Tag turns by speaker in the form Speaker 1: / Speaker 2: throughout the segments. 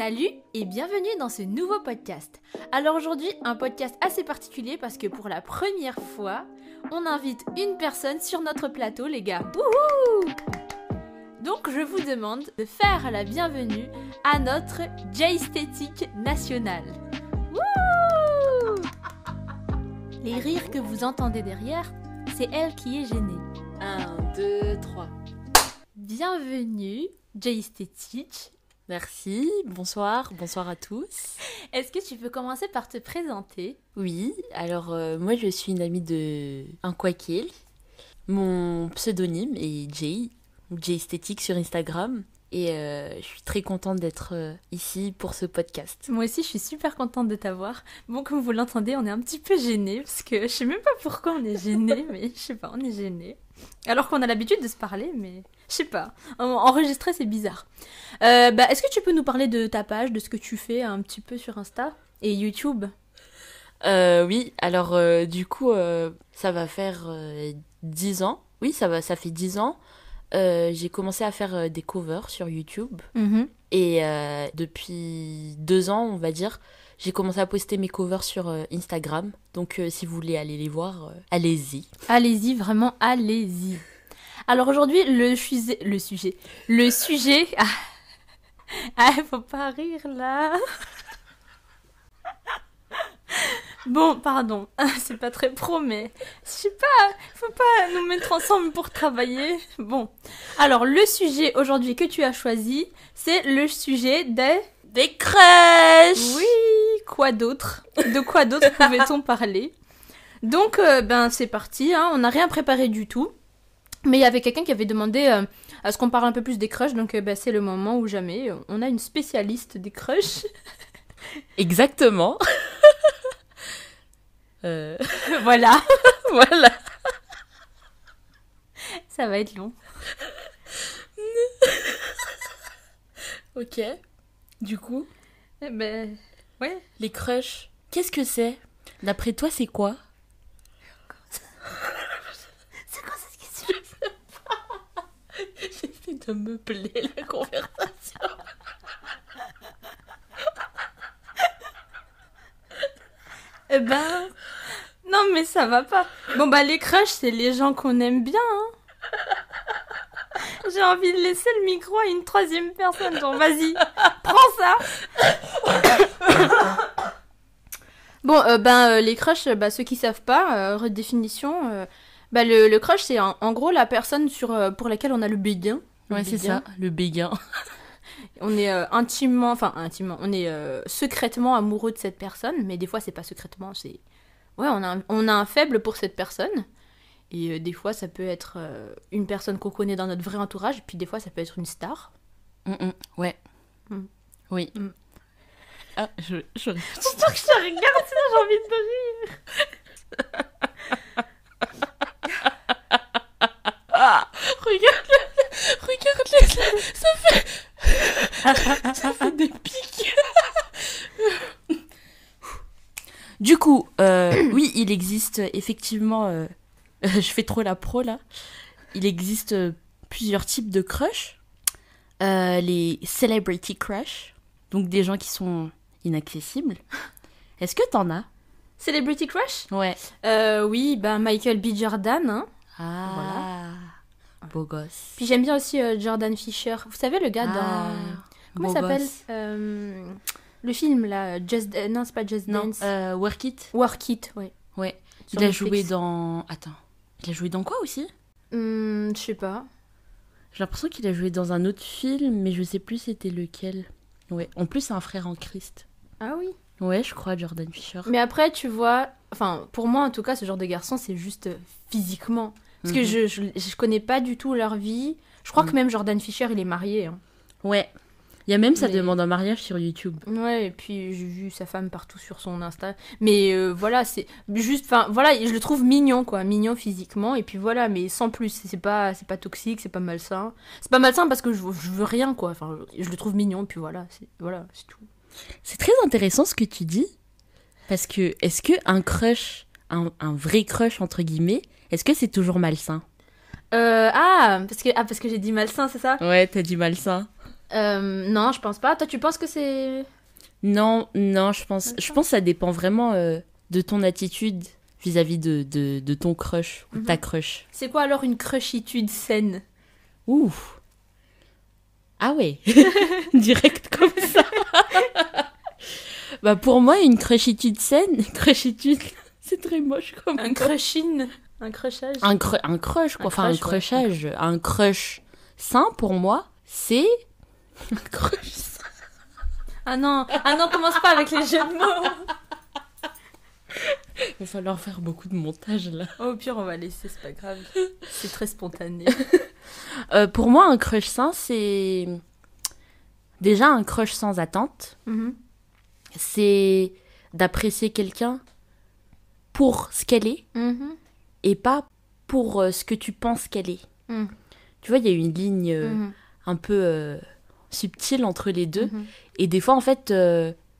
Speaker 1: Salut et bienvenue dans ce nouveau podcast. Alors aujourd'hui, un podcast assez particulier parce que pour la première fois, on invite une personne sur notre plateau, les gars. Wouhou Donc je vous demande de faire la bienvenue à notre J-Esthétique nationale. Wouhou Les rires que vous entendez derrière, c'est elle qui est gênée.
Speaker 2: 1, 2, 3.
Speaker 1: Bienvenue, J-Esthétique.
Speaker 2: Merci, bonsoir, bonsoir à tous.
Speaker 1: Est-ce que tu peux commencer par te présenter?
Speaker 2: Oui, alors euh, moi je suis une amie de un Quakil. Mon pseudonyme est Jay, Jay Esthétique sur Instagram. Et euh, je suis très contente d'être euh, ici pour ce podcast.
Speaker 1: Moi aussi, je suis super contente de t'avoir. Bon, comme vous l'entendez, on est un petit peu gêné parce que je sais même pas pourquoi on est gêné, mais je sais pas, on est gêné. Alors qu'on a l'habitude de se parler, mais je sais pas. En- Enregistrer, c'est bizarre. Euh, bah, est-ce que tu peux nous parler de ta page, de ce que tu fais un petit peu sur Insta et YouTube?
Speaker 2: Euh, oui, alors euh, du coup, ça va faire euh, 10 ans. Oui, ça, va, ça fait 10 ans. J'ai commencé à faire des covers sur YouTube. Et euh, depuis deux ans, on va dire, j'ai commencé à poster mes covers sur Instagram. Donc si vous voulez aller les voir, allez-y.
Speaker 1: Allez-y, vraiment, allez-y. Alors aujourd'hui, le, sujet- le sujet. Le sujet. Ah, ah faut pas rire là. Bon, pardon, c'est pas très pro, mais je sais pas, faut pas nous mettre ensemble pour travailler. Bon, alors le sujet aujourd'hui que tu as choisi, c'est le sujet des.
Speaker 2: Des crushs
Speaker 1: Oui, quoi d'autre? De quoi d'autre pouvait-on parler? Donc, euh, ben c'est parti, hein, on n'a rien préparé du tout. Mais il y avait quelqu'un qui avait demandé euh, à ce qu'on parle un peu plus des crushs, donc euh, ben, c'est le moment où jamais. On a une spécialiste des crushs.
Speaker 2: Exactement. Euh,
Speaker 1: voilà,
Speaker 2: voilà.
Speaker 1: ça va être long.
Speaker 2: Ok. Du coup,
Speaker 1: Eh ben, ouais.
Speaker 2: les crushs, qu'est-ce que c'est? D'après toi, c'est quoi
Speaker 1: C'est quoi cette question
Speaker 2: J'essaie de meubler la conversation.
Speaker 1: Eh ben, non mais ça va pas. Bon bah les crushs, c'est les gens qu'on aime bien. hein. J'ai envie de laisser le micro à une troisième personne. Genre vas-y, prends ça. bon, euh, ben euh, les crushs, euh, bah, ceux qui savent pas, euh, redéfinition. bah le, crush, c'est en, en gros la personne sur pour laquelle on a le béguin.
Speaker 2: Ouais, c'est ça, le béguin.
Speaker 1: On est euh, intimement, enfin intimement, on est euh, secrètement amoureux de cette personne, mais des fois c'est pas secrètement, c'est ouais, on a un, on a un faible pour cette personne. Et euh, des fois ça peut être une personne qu'on connaît dans notre vrai entourage, puis des fois ça peut être une star.
Speaker 2: Mm, mm, ouais.
Speaker 1: Mm.
Speaker 2: Oui.
Speaker 1: Mm.
Speaker 2: Ah, je, je...
Speaker 1: Que je te regarde, sinon j'ai envie de rire.
Speaker 2: Ah, regarde, regarde, ça fait, ça fait des pics. Du coup, euh, oui, il existe effectivement. euh, je fais trop la pro là. Il existe euh, plusieurs types de crush. Euh, les celebrity crush, donc des gens qui sont inaccessibles. Est-ce que t'en as?
Speaker 1: Celebrity crush?
Speaker 2: Ouais.
Speaker 1: euh, Oui, bah Michael B. Jordan. Hein.
Speaker 2: Ah. Beau gosse.
Speaker 1: Puis j'aime bien aussi euh, Jordan Fisher. Vous savez le gars
Speaker 2: Ah,
Speaker 1: dans comment il s'appelle. Euh, Le film là, Just euh, non c'est pas Just
Speaker 2: Non,
Speaker 1: Dance.
Speaker 2: euh, Work It.
Speaker 1: Work It, ouais.
Speaker 2: Ouais.
Speaker 1: Sur
Speaker 2: il a joué dans. Attends. Il a joué dans quoi aussi?
Speaker 1: Hmm, je sais pas.
Speaker 2: J'ai l'impression qu'il a joué dans un autre film, mais je sais plus c'était lequel. Ouais. En plus, c'est un frère en Christ.
Speaker 1: Ah oui.
Speaker 2: Ouais, je crois, Jordan Fisher.
Speaker 1: Mais après, tu vois, enfin, pour moi en tout cas, ce genre de garçon, c'est juste physiquement. Parce que
Speaker 2: Mhm.
Speaker 1: je, je, je connais pas du tout leur vie. Je crois que
Speaker 2: Mhm.
Speaker 1: même Jordan Fisher, il est marié. hein.
Speaker 2: Ouais. Il y a même sa
Speaker 1: Mais-
Speaker 2: demande en mariage sur YouTube.
Speaker 1: Ouais, et puis j'ai vu sa femme partout sur son Insta. Mais euh, voilà, c'est juste, enfin, voilà, je le trouve mignon, quoi. Mignon physiquement, et puis voilà, mais sans plus. C'est pas, c'est pas toxique, c'est pas malsain. C'est pas malsain parce que je, je veux rien, quoi. Enfin, je, je le trouve mignon, puis voilà, c'est voilà, c'est tout.
Speaker 2: C'est très intéressant ce que tu dis. Parce que, est-ce que un crush, un, un vrai crush, entre guillemets, est-ce que c'est toujours malsain
Speaker 1: Euh, ah, parce que, ah, parce que j'ai dit malsain, c'est ça
Speaker 2: Ouais, t'as dit malsain.
Speaker 1: Euh, non, je pense pas. Toi, tu penses que c'est.
Speaker 2: Non, non, je pense, je pense que ça dépend vraiment euh, de ton attitude vis-à-vis de, de, de, ton crush ou ta mhm. crush.
Speaker 1: C'est quoi alors une crushitude saine
Speaker 2: Ouh Ah ouais Direct comme ça Bah pour moi, une crushitude saine, une crushitude, c'est très moche comme
Speaker 1: Un crushing Un crushage
Speaker 2: Un, un crush, quoi. enfin, un crushage. Un crush sain, pour moi, c'est... Un crush
Speaker 1: Ah non, ah non, commence pas avec les jeux de mots
Speaker 2: Il va falloir faire beaucoup de montage là.
Speaker 1: Oh, au pire, on va laisser, c'est pas grave. C'est très spontané.
Speaker 2: Euh, pour moi, un crush sain, c'est déjà un crush sans attente. Mm-hmm. C'est d'apprécier quelqu'un pour ce qu'elle est mm-hmm. Et pas pour euh, ce que tu penses qu'elle est. Mm. Tu vois, il y a une ligne euh, mm-hmm. un peu subtile entre les deux. Et des fois, en fait,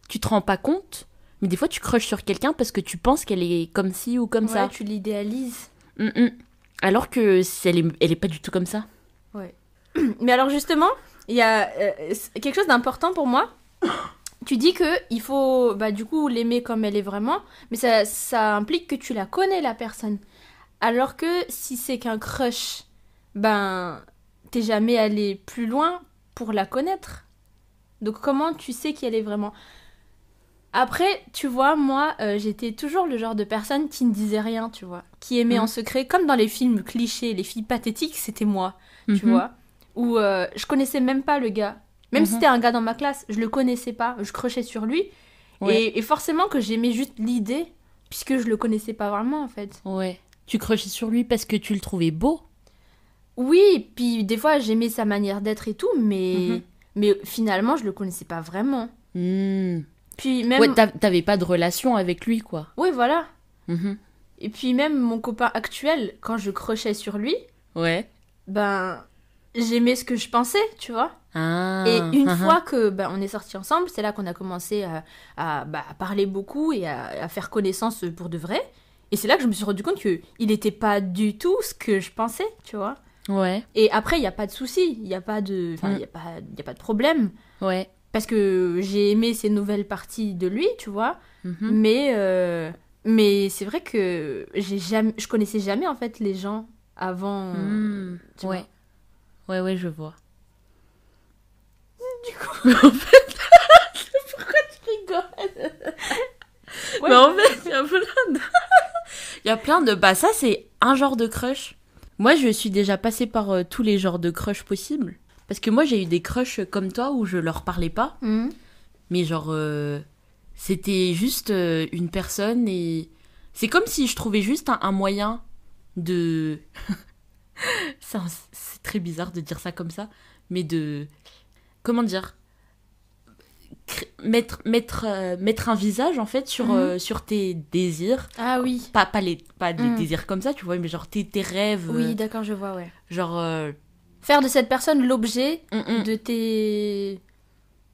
Speaker 2: tu te rends pas compte mais des fois, tu crushes sur quelqu'un parce que tu penses qu'elle est comme ci ou comme ça.
Speaker 1: tu l'idéalises.
Speaker 2: Alors que elle est, elle est pas du tout comme ça.
Speaker 1: Ouais. Mais alors justement, il y a euh, quelque chose d'important pour moi. Tu dis que il faut, bah, du coup, l'aimer comme elle est vraiment, mais ça, ça implique que tu la connais la personne. Alors que si c'est qu'un crush, ben, t'es jamais allé plus loin pour la connaître. Donc comment tu sais qui elle est vraiment? Après, tu vois, moi, euh, j'étais toujours le genre de personne qui ne disait rien, tu vois. Qui aimait en mhm. secret, comme dans les films clichés, les filles pathétiques, c'était moi, tu mhm. vois. Où euh, je connaissais même pas le gars. Même si mhm. c'était un gars dans ma classe, je le connaissais pas, je crochais sur lui. Et, forcément que j'aimais juste l'idée, puisque je le connaissais pas vraiment, en fait.
Speaker 2: Ouais. Tu crochais sur lui parce que tu le trouvais beau
Speaker 1: Oui, puis des fois, j'aimais sa manière d'être et tout, mais... Mais finalement, je le connaissais pas vraiment.
Speaker 2: Hmm. Puis même. Ouais, t'avais pas de relation avec lui, quoi.
Speaker 1: Oui, voilà. Mhm. Et puis même mon copain actuel, quand je crochais sur lui.
Speaker 2: Ouais.
Speaker 1: Ben, j'aimais ce que je pensais, tu vois. Ah, et une uh-huh. fois que ben, on est sortis ensemble, c'est là qu'on a commencé à, bah, à, parler beaucoup et à, faire connaissance pour de vrai. Et c'est là que je me suis rendu compte qu'il n'était pas du tout ce que je pensais, tu vois.
Speaker 2: Ouais.
Speaker 1: Et après, il n'y a pas de souci, il n'y a, pas de, mm. y a, pas, y a pas de problème.
Speaker 2: Ouais
Speaker 1: parce que j'ai aimé ces nouvelles parties de lui, tu vois. Mhm. Mais, euh, mais c'est vrai que jamais, je connaissais jamais en fait les gens avant.
Speaker 2: Hmm. ouais. Ouais, ouais, je vois. Du coup, en fait, pourquoi tu rigoles? Mais en fait, y a plein de. Il y a plein de. Bah, ça, c'est un genre de crush. Moi, je suis déjà passée par euh, tous les genres de crush possibles. Parce que moi, j'ai eu des crushs comme toi où je leur parlais pas. Mhm. Mais genre, euh, c'était juste euh, une personne et. C'est comme si je trouvais juste un, moyen de. c'est très bizarre de dire ça comme ça, mais de. Comment dire mettre, mettre, euh, mettre un visage en fait sur, mhm. sur tes désirs.
Speaker 1: Ah oui.
Speaker 2: Pas, pas, les, pas des mhm. désirs comme ça, tu vois, mais genre tes, tes rêves.
Speaker 1: Oui, d'accord, je vois, ouais.
Speaker 2: Genre,
Speaker 1: faire de cette personne l'objet mm, mm. de tes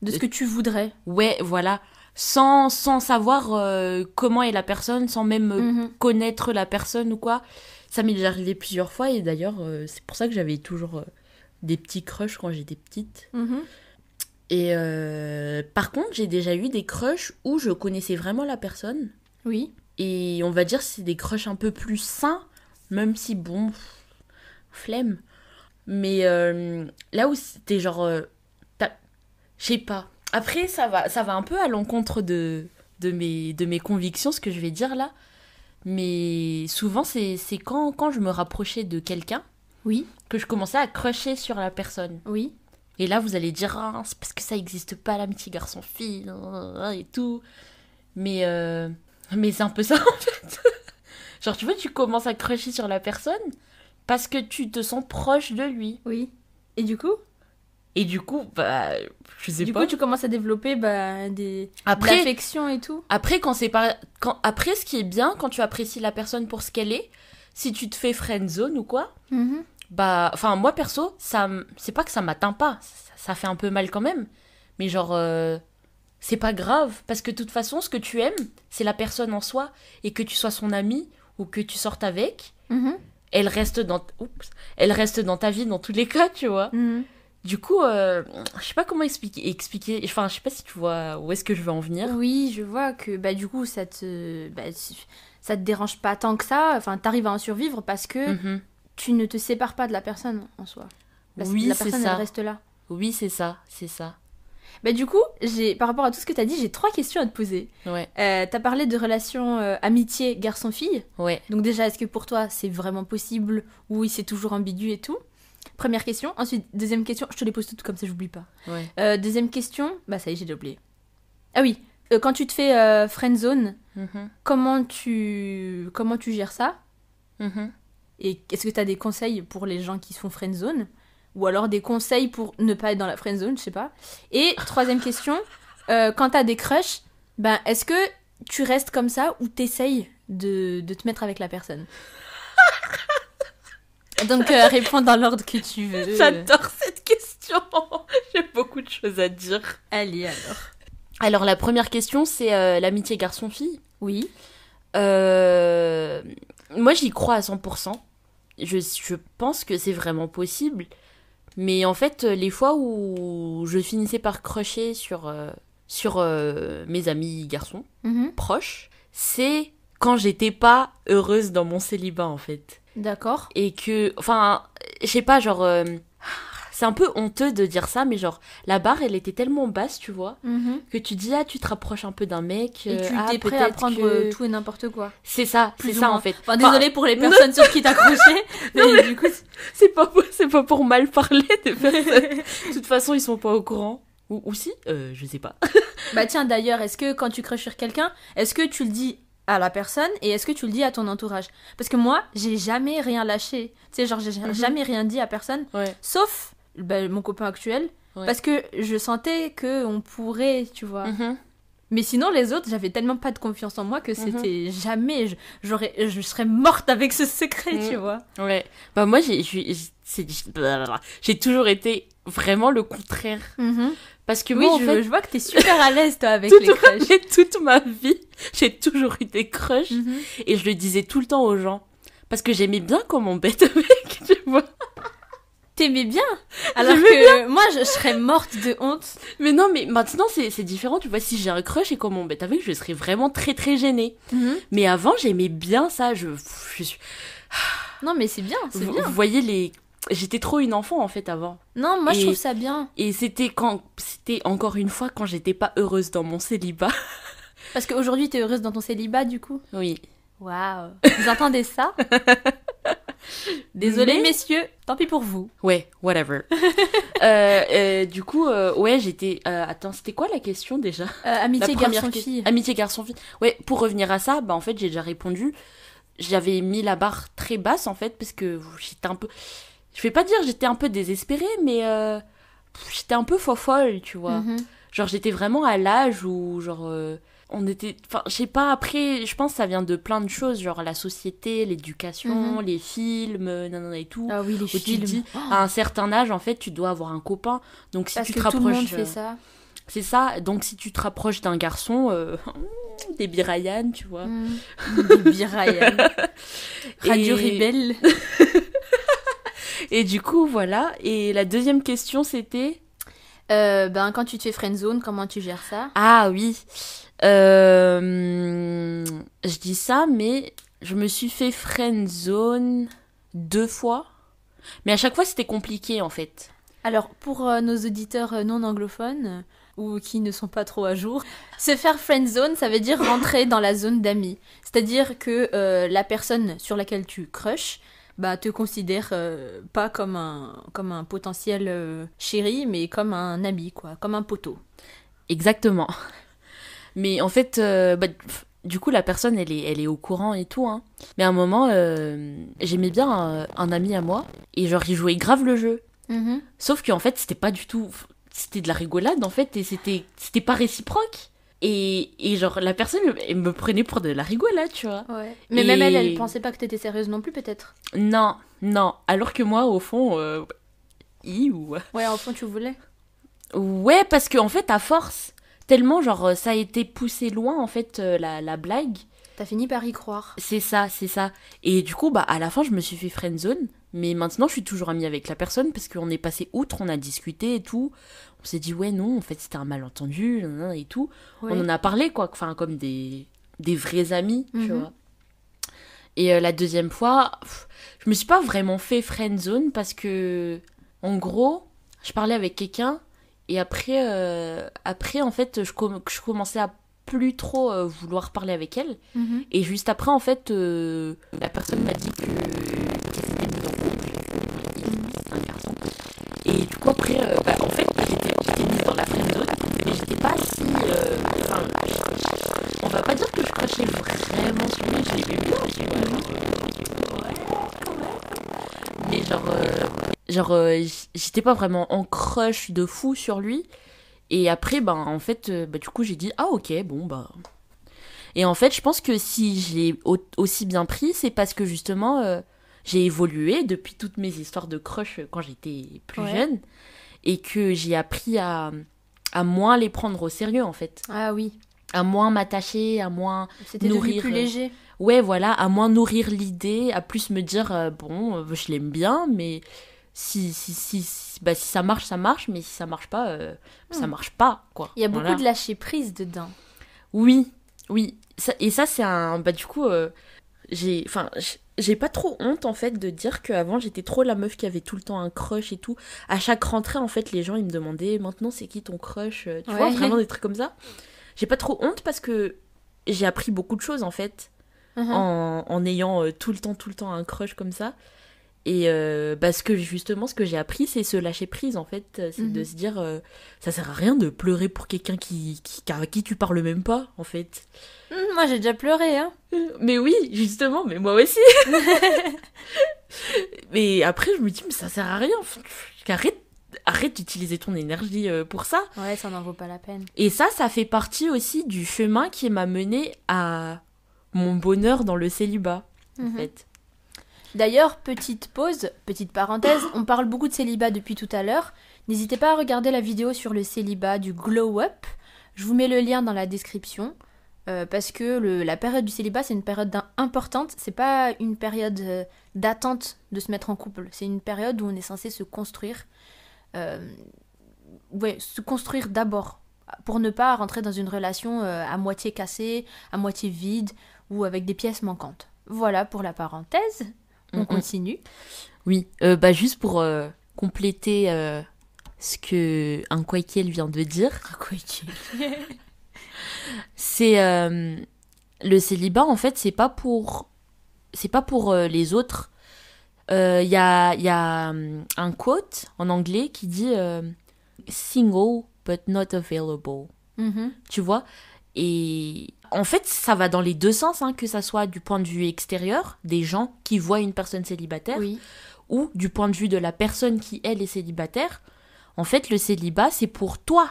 Speaker 1: de ce que tu voudrais.
Speaker 2: Ouais, voilà. Sans, sans savoir euh, comment est la personne, sans même euh, mm-hmm. connaître la personne ou quoi. Ça m'est déjà arrivé plusieurs fois et d'ailleurs, euh, c'est pour ça que j'avais toujours des petits crushs quand j'étais petite. Et par contre, j'ai déjà eu des crushs où je connaissais vraiment la personne.
Speaker 1: Oui.
Speaker 2: Et on va dire c'est des crushs un peu plus sains, même si bon, flemme. Mais euh, là où c'était genre. Euh, je sais pas. Après, ça va, ça va un peu à l'encontre de, de, mes, de mes convictions, ce que je vais dire là. Mais souvent, c'est quand, quand je me rapprochais de quelqu'un.
Speaker 1: Oui.
Speaker 2: Que je commençais à crusher sur la personne.
Speaker 1: Oui.
Speaker 2: Et là, vous allez dire, ah, c'est parce que ça n'existe pas l'amitié garçon-fille et tout. Mais, euh, mais c'est un peu ça en fait. Genre, tu vois, tu commences à crusher sur la personne parce que tu te sens proche de lui.
Speaker 1: Oui. Et du coup?
Speaker 2: Et du coup, bah, je sais pas.
Speaker 1: Du coup, tu commences à développer bah, des après, et tout.
Speaker 2: Après, quand c'est pas, quand après, ce qui est bien quand tu apprécies la personne pour ce qu'elle est, si tu te fais friend zone ou quoi, mhm. Bah, enfin moi perso, ça, c'est pas que ça m'atteint pas, ça, fait un peu mal quand même, mais genre. Euh, c'est pas grave, parce que de toute façon, ce que tu aimes, c'est la personne en soi, et que tu sois son ami ou que tu sortes avec, mhm elle reste dans elle reste dans ta vie dans tous les cas tu vois
Speaker 1: mhm.
Speaker 2: Du coup, euh, je sais pas comment expliquer, expliquer. Enfin, je sais pas si tu vois où est-ce que je veux en venir.
Speaker 1: Oui, je vois que bah du coup ça te bah, ça te dérange pas tant que ça. Enfin, t'arrives à en survivre parce que mhm. Tu ne te sépares pas de la personne en soi.
Speaker 2: oui,
Speaker 1: la personne
Speaker 2: ça.
Speaker 1: elle reste là.
Speaker 2: Oui, c'est ça, c'est ça.
Speaker 1: Bah du coup, j'ai par rapport à tout ce que tu as dit, j'ai trois questions à te poser.
Speaker 2: Ouais.
Speaker 1: Euh, t'as parlé de relation euh, amitié garçon-fille.
Speaker 2: Ouais.
Speaker 1: Donc déjà, est-ce que pour toi c'est vraiment possible ou c'est toujours ambigu et tout? Première question. Ensuite, deuxième question. Je te les pose toutes comme ça, j'oublie pas.
Speaker 2: Ouais.
Speaker 1: Euh, deuxième question. Bah, ça y est, j'ai oublié. Ah oui. Euh, quand tu te fais friend zone, mm-hmm. comment, tu... comment tu gères ça?
Speaker 2: Mm-hmm.
Speaker 1: Et est-ce que tu as des conseils pour les gens qui se font friend zone Ou alors des conseils pour ne pas être dans la friend zone, je sais pas. Et troisième question. quand tu as des crushs, ben, est-ce que tu restes comme ça ou t'essayes de, de te mettre avec la personne? Donc euh, réponds dans l'ordre que tu veux.
Speaker 2: J'adore cette question. J'ai beaucoup de choses à dire.
Speaker 1: Allez alors.
Speaker 2: Alors la première question c'est euh, l'amitié garçon-fille.
Speaker 1: Oui.
Speaker 2: Euh, moi j'y crois à 100%. Je, je pense que c'est vraiment possible. Mais en fait les fois où je finissais par crocher sur, sur mes amis garçons
Speaker 1: mhm.
Speaker 2: proches, c'est quand j'étais pas heureuse dans mon célibat en fait.
Speaker 1: D'accord.
Speaker 2: Et que, enfin, je sais pas, genre, euh, c'est un peu honteux de dire ça, mais genre, la barre, elle était tellement basse, tu vois,
Speaker 1: mhm.
Speaker 2: que tu dis, ah, tu te rapproches un peu d'un mec.
Speaker 1: Et tu
Speaker 2: euh,
Speaker 1: es prêt à prendre euh, tout et n'importe quoi.
Speaker 2: C'est ça, c'est ça en fait.
Speaker 1: Enfin, désolé pour les personnes sur qui t'accrochais, mais, du coup,
Speaker 2: c'est pas, c'est pas pour mal parler des personnes. de toute façon, ils sont pas au courant. Ou, ou si, je sais pas.
Speaker 1: bah tiens, d'ailleurs, est-ce que quand tu crushes sur quelqu'un, est-ce que tu le dis à la personne et est-ce que tu le dis à ton entourage? Parce que moi, j'ai jamais rien lâché. Tu sais, genre, j'ai mhm. jamais rien dit à personne. Sauf bah, mon copain actuel. Parce que je sentais que on pourrait, tu vois.
Speaker 2: Mhm.
Speaker 1: Mais sinon, les autres, j'avais tellement pas de confiance en moi que mhm. c'était jamais. J'aurais, je serais morte avec ce secret, tu vois.
Speaker 2: Ouais. Bah, moi, j'ai, toujours été vraiment le contraire. Parce que
Speaker 1: oui,
Speaker 2: moi,
Speaker 1: je,
Speaker 2: en fait...
Speaker 1: je vois que t'es super à l'aise, toi, avec les crushs.
Speaker 2: toute ma vie, j'ai toujours eu des crushs. Mhm. Et je le disais tout le temps aux gens. Parce que j'aimais bien comment on bête avec, tu vois.
Speaker 1: T'aimais bien Alors que moi, je, serais morte de honte.
Speaker 2: Mais non, mais maintenant, c'est différent. Tu vois, si j'ai un crush et comment on bête avec, je serais vraiment très, très gênée.
Speaker 1: Mhm.
Speaker 2: Mais avant, j'aimais bien ça. Je, je suis...
Speaker 1: Non, mais c'est bien, c'est bien.
Speaker 2: Vous voyez les j'étais trop une enfant en fait avant.
Speaker 1: Non, moi je trouve ça bien.
Speaker 2: Et c'était quand c'était encore une fois quand j'étais pas heureuse dans mon célibat.
Speaker 1: Parce qu'aujourd'hui tu es heureuse dans ton célibat du coup?
Speaker 2: Oui.
Speaker 1: Waouh. Vous entendez ça? Désolé messieurs, tant pis pour vous.
Speaker 2: Ouais, whatever. Euh, euh, du coup, euh, ouais, j'étais. attends, c'était quoi la question déjà?
Speaker 1: Amitié garçon-fille.
Speaker 2: Amitié garçon-fille. Ouais, pour revenir à ça, bah en fait j'ai déjà répondu. J'avais mis la barre très basse en fait parce que j'étais un peu je vais pas dire j'étais un peu désespérée, mais j'étais un peu folle, tu vois.
Speaker 1: Mhm.
Speaker 2: Genre, j'étais vraiment à l'âge où, genre, on était. Enfin, je sais pas, après, je pense que ça vient de plein de choses, genre la société, l'éducation, mhm. les films, nanana et tout.
Speaker 1: Ah oui, les films.
Speaker 2: Tu dis, oh. à un certain âge, en fait, tu dois avoir un copain. Donc, si
Speaker 1: Parce
Speaker 2: tu
Speaker 1: que
Speaker 2: te rapproches.
Speaker 1: Tout le monde fait ça.
Speaker 2: C'est ça, donc si tu te rapproches d'un garçon, euh, des Birayan, tu vois.
Speaker 1: Mhm. Des Birayan. Radio Rebelle.
Speaker 2: Et du coup, voilà. Et la deuxième question, c'était?
Speaker 1: Euh, ben, quand tu te fais friendzone, comment tu gères ça?
Speaker 2: Ah oui. Euh, je dis ça, mais je me suis fait friendzone deux fois. Mais à chaque fois, c'était compliqué, en fait.
Speaker 1: Alors, pour euh, nos auditeurs non anglophones, ou qui ne sont pas trop à jour. Se faire friendzone, ça veut dire rentrer dans la zone d'amis. C'est-à-dire que la personne sur laquelle tu crushes, bah, te considère euh, pas comme un, comme un potentiel euh, chéri, mais comme un ami, quoi, comme un poteau.
Speaker 2: Exactement. Mais en fait, euh, bah, du coup, la personne, elle est, elle est au courant et tout. Hein. Mais à un moment, j'aimais bien un, ami à moi, et genre, il jouait grave le jeu.
Speaker 1: Mm-hmm.
Speaker 2: Sauf qu'en fait, c'était pas du tout. C'était de la rigolade, en fait, et c'était pas réciproque. Et, et, genre, la personne elle me prenait pour de la rigolade, tu vois.
Speaker 1: Ouais. Mais même elle, elle pensait pas que t'étais sérieuse non plus, peut-être
Speaker 2: Non, non. Alors que moi, au fond, euh...
Speaker 1: Ouais, au fond, tu voulais
Speaker 2: Ouais, parce qu'en en fait, à force, tellement, genre, ça a été poussé loin, en fait, euh, la, la blague.
Speaker 1: T'as fini par y croire.
Speaker 2: C'est ça, c'est ça. Et du coup, bah, à la fin, je me suis fait friendzone. Mais maintenant, je suis toujours amie avec la personne parce qu'on est passé outre, on a discuté et tout. On s'est dit, ouais, non, en fait, c'était un malentendu et tout. On en a parlé, quoi, enfin, comme des, des vrais amis, tu mhm. vois. Et euh, la deuxième fois, je me suis pas vraiment fait friend zone parce que, en gros, je parlais avec quelqu'un et après, euh, après en fait, je, je commençais à plus trop euh, vouloir parler avec elle. Mhm. Et juste après, en fait, la personne m'a dit que, c'était un garçon. Et du coup, après, bah, en fait, j'étais mise dans la friend zone, mais j'étais pas si. Enfin, on va pas dire que je crachais vraiment sur lui, je l'aimais bien, mais genre, euh, genre euh, j'étais pas vraiment en crush de fou sur lui. Et après, ben, en fait, euh, bah, du coup, j'ai dit, ah ok, bon, bah. Et en fait, je pense que si j'ai aussi bien pris, c'est parce que justement, j'ai évolué depuis toutes mes histoires de crush quand j'étais plus jeune. Et que j'ai appris à, à moins les prendre au sérieux, en fait.
Speaker 1: Ah oui.
Speaker 2: À moins m'attacher, à moins
Speaker 1: nourrir. plus léger
Speaker 2: ouais, voilà, à moins nourrir l'idée, à plus me dire, euh, bon, euh, je l'aime bien, mais si, si, si, bah, si ça marche, ça marche, mais si ça marche pas, euh, ça hmm. marche pas, quoi.
Speaker 1: Il y a beaucoup de lâcher prise dedans.
Speaker 2: Oui, oui. et ça, c'est un. Bah, du coup, j'ai. Enfin, j'ai pas trop honte, en fait, de dire qu'avant, j'étais trop la meuf qui avait tout le temps un crush et tout. À chaque rentrée, en fait, les gens, ils me demandaient, maintenant, c'est qui ton crush Tu vois, vraiment des trucs comme ça. J'ai pas trop honte parce que j'ai appris beaucoup de choses, en fait. Uh-huh. en, ayant euh, tout le temps, tout le temps un crush comme ça. Et euh, parce que justement, ce que j'ai appris, c'est se lâcher prise, en fait. C'est de mm-hmm. se dire, euh, ça sert à rien de pleurer pour quelqu'un qui, qui, avec qui tu parles même pas, en fait.
Speaker 1: Mm, moi, j'ai déjà pleuré, hein.
Speaker 2: Mais oui, justement, mais moi aussi. mais après, je me dis, mais ça sert à rien. Arrête, arrête d'utiliser ton énergie pour ça.
Speaker 1: Ouais, ça n'en vaut pas la peine.
Speaker 2: Et ça, ça fait partie aussi du chemin qui m'a mené à mon bonheur dans le célibat, en mhm. fait.
Speaker 1: D'ailleurs, petite pause, petite parenthèse, on parle beaucoup de célibat depuis tout à l'heure. N'hésitez pas à regarder la vidéo sur le célibat du Glow Up. Je vous mets le lien dans la description. Euh, parce que la période du célibat, c'est une période importante. C'est pas une période euh, d'attente de se mettre en couple. C'est une période où on est censé se construire. Euh, se construire d'abord. Pour ne pas rentrer dans une relation à moitié cassée, à moitié vide, ou avec des pièces manquantes. Voilà pour la parenthèse. On continue.
Speaker 2: Oui, euh, bah juste pour euh, compléter euh, ce que un Kwaikiel vient de dire. c'est le célibat en fait, c'est pas pour c'est pas pour les autres. Il y a, y a un quote en anglais qui dit single but not available. Mm-hmm. Tu vois? Et en fait, ça va dans les deux sens, hein, que ça soit du point de vue extérieur, des gens qui voient une personne célibataire, ou du point de vue de la personne qui, elle, est célibataire. En fait, le célibat, c'est pour toi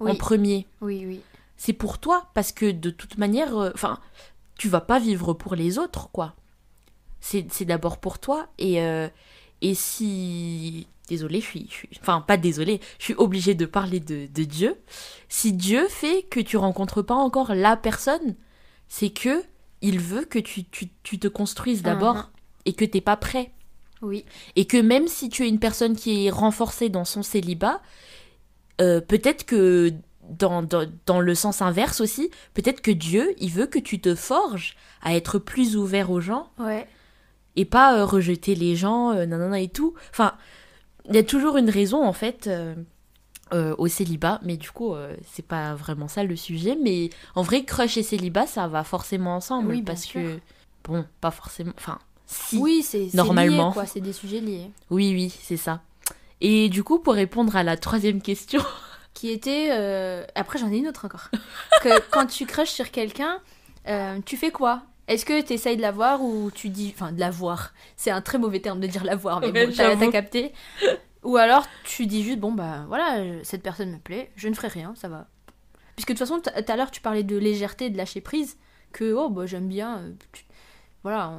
Speaker 2: en premier.
Speaker 1: Oui, oui.
Speaker 2: C'est pour toi, parce que de toute manière, euh, enfin, tu vas pas vivre pour les autres, quoi. C'est d'abord pour toi, et, euh, et si désolée, je suis, enfin pas désolée, je suis obligée de parler de, Dieu. Si Dieu fait que tu rencontres pas encore la personne, c'est que il veut que tu, tu, te construises d'abord uh-huh. et que t'es pas prêt.
Speaker 1: Oui.
Speaker 2: Et que même si tu es une personne qui est renforcée dans son célibat, euh, peut-être que dans, dans, le sens inverse aussi, peut-être que Dieu, il veut que tu te forges à être plus ouvert aux gens.
Speaker 1: Ouais.
Speaker 2: Et pas euh, rejeter les gens, euh, nanana et tout. Enfin, il y a toujours une raison en fait euh, au célibat, mais du coup euh, c'est pas vraiment ça le sujet. Mais en vrai, crush et célibat ça va forcément ensemble oui, parce que bon, pas forcément, enfin si.
Speaker 1: Oui, c'est normalement. c'est des sujets liés.
Speaker 2: Oui, oui, c'est ça. Et du coup, pour répondre à la troisième question.
Speaker 1: Qui était. Après, j'en ai une autre encore. que quand tu crushes sur quelqu'un, tu fais quoi? Est-ce que tu essayes de la voir ou tu dis. Enfin, de la voir? C'est un très mauvais terme de dire la voir, mais bon, t'as capté. Ou alors tu dis juste, bon, bah voilà, cette personne me plaît, je ne ferai rien, ça va. Puisque de toute façon, tout à l'heure, tu parlais de légèreté, de lâcher prise, que, oh, bah j'aime bien. Euh, voilà,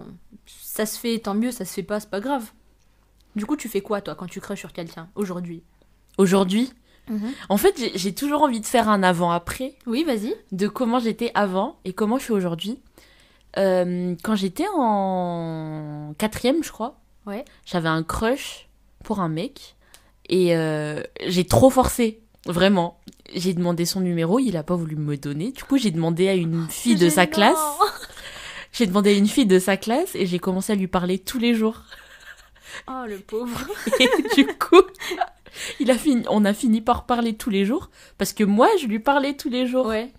Speaker 1: ça se fait, tant mieux, ça se fait pas, c'est pas grave. Du coup, tu fais quoi, toi, quand tu crées sur quelqu'un, aujourd'hui?
Speaker 2: Aujourd'hui? Mhm. En fait, j'ai toujours envie de faire un avant-après.
Speaker 1: Oui, vas-y.
Speaker 2: De comment j'étais avant et comment je suis aujourd'hui. Euh, quand j'étais en quatrième, je crois,
Speaker 1: Ouais.
Speaker 2: J'avais un crush pour un mec et euh, j'ai trop forcé, vraiment. J'ai demandé son numéro, il a pas voulu me donner. Du coup, j'ai demandé à une fille de sa classe. J'ai demandé à une fille de sa classe et j'ai commencé à lui parler tous les jours.
Speaker 1: Oh, le pauvre.
Speaker 2: Et du coup, il a fini, on a fini par parler tous les jours parce que moi, je lui parlais tous les jours.
Speaker 1: Ouais.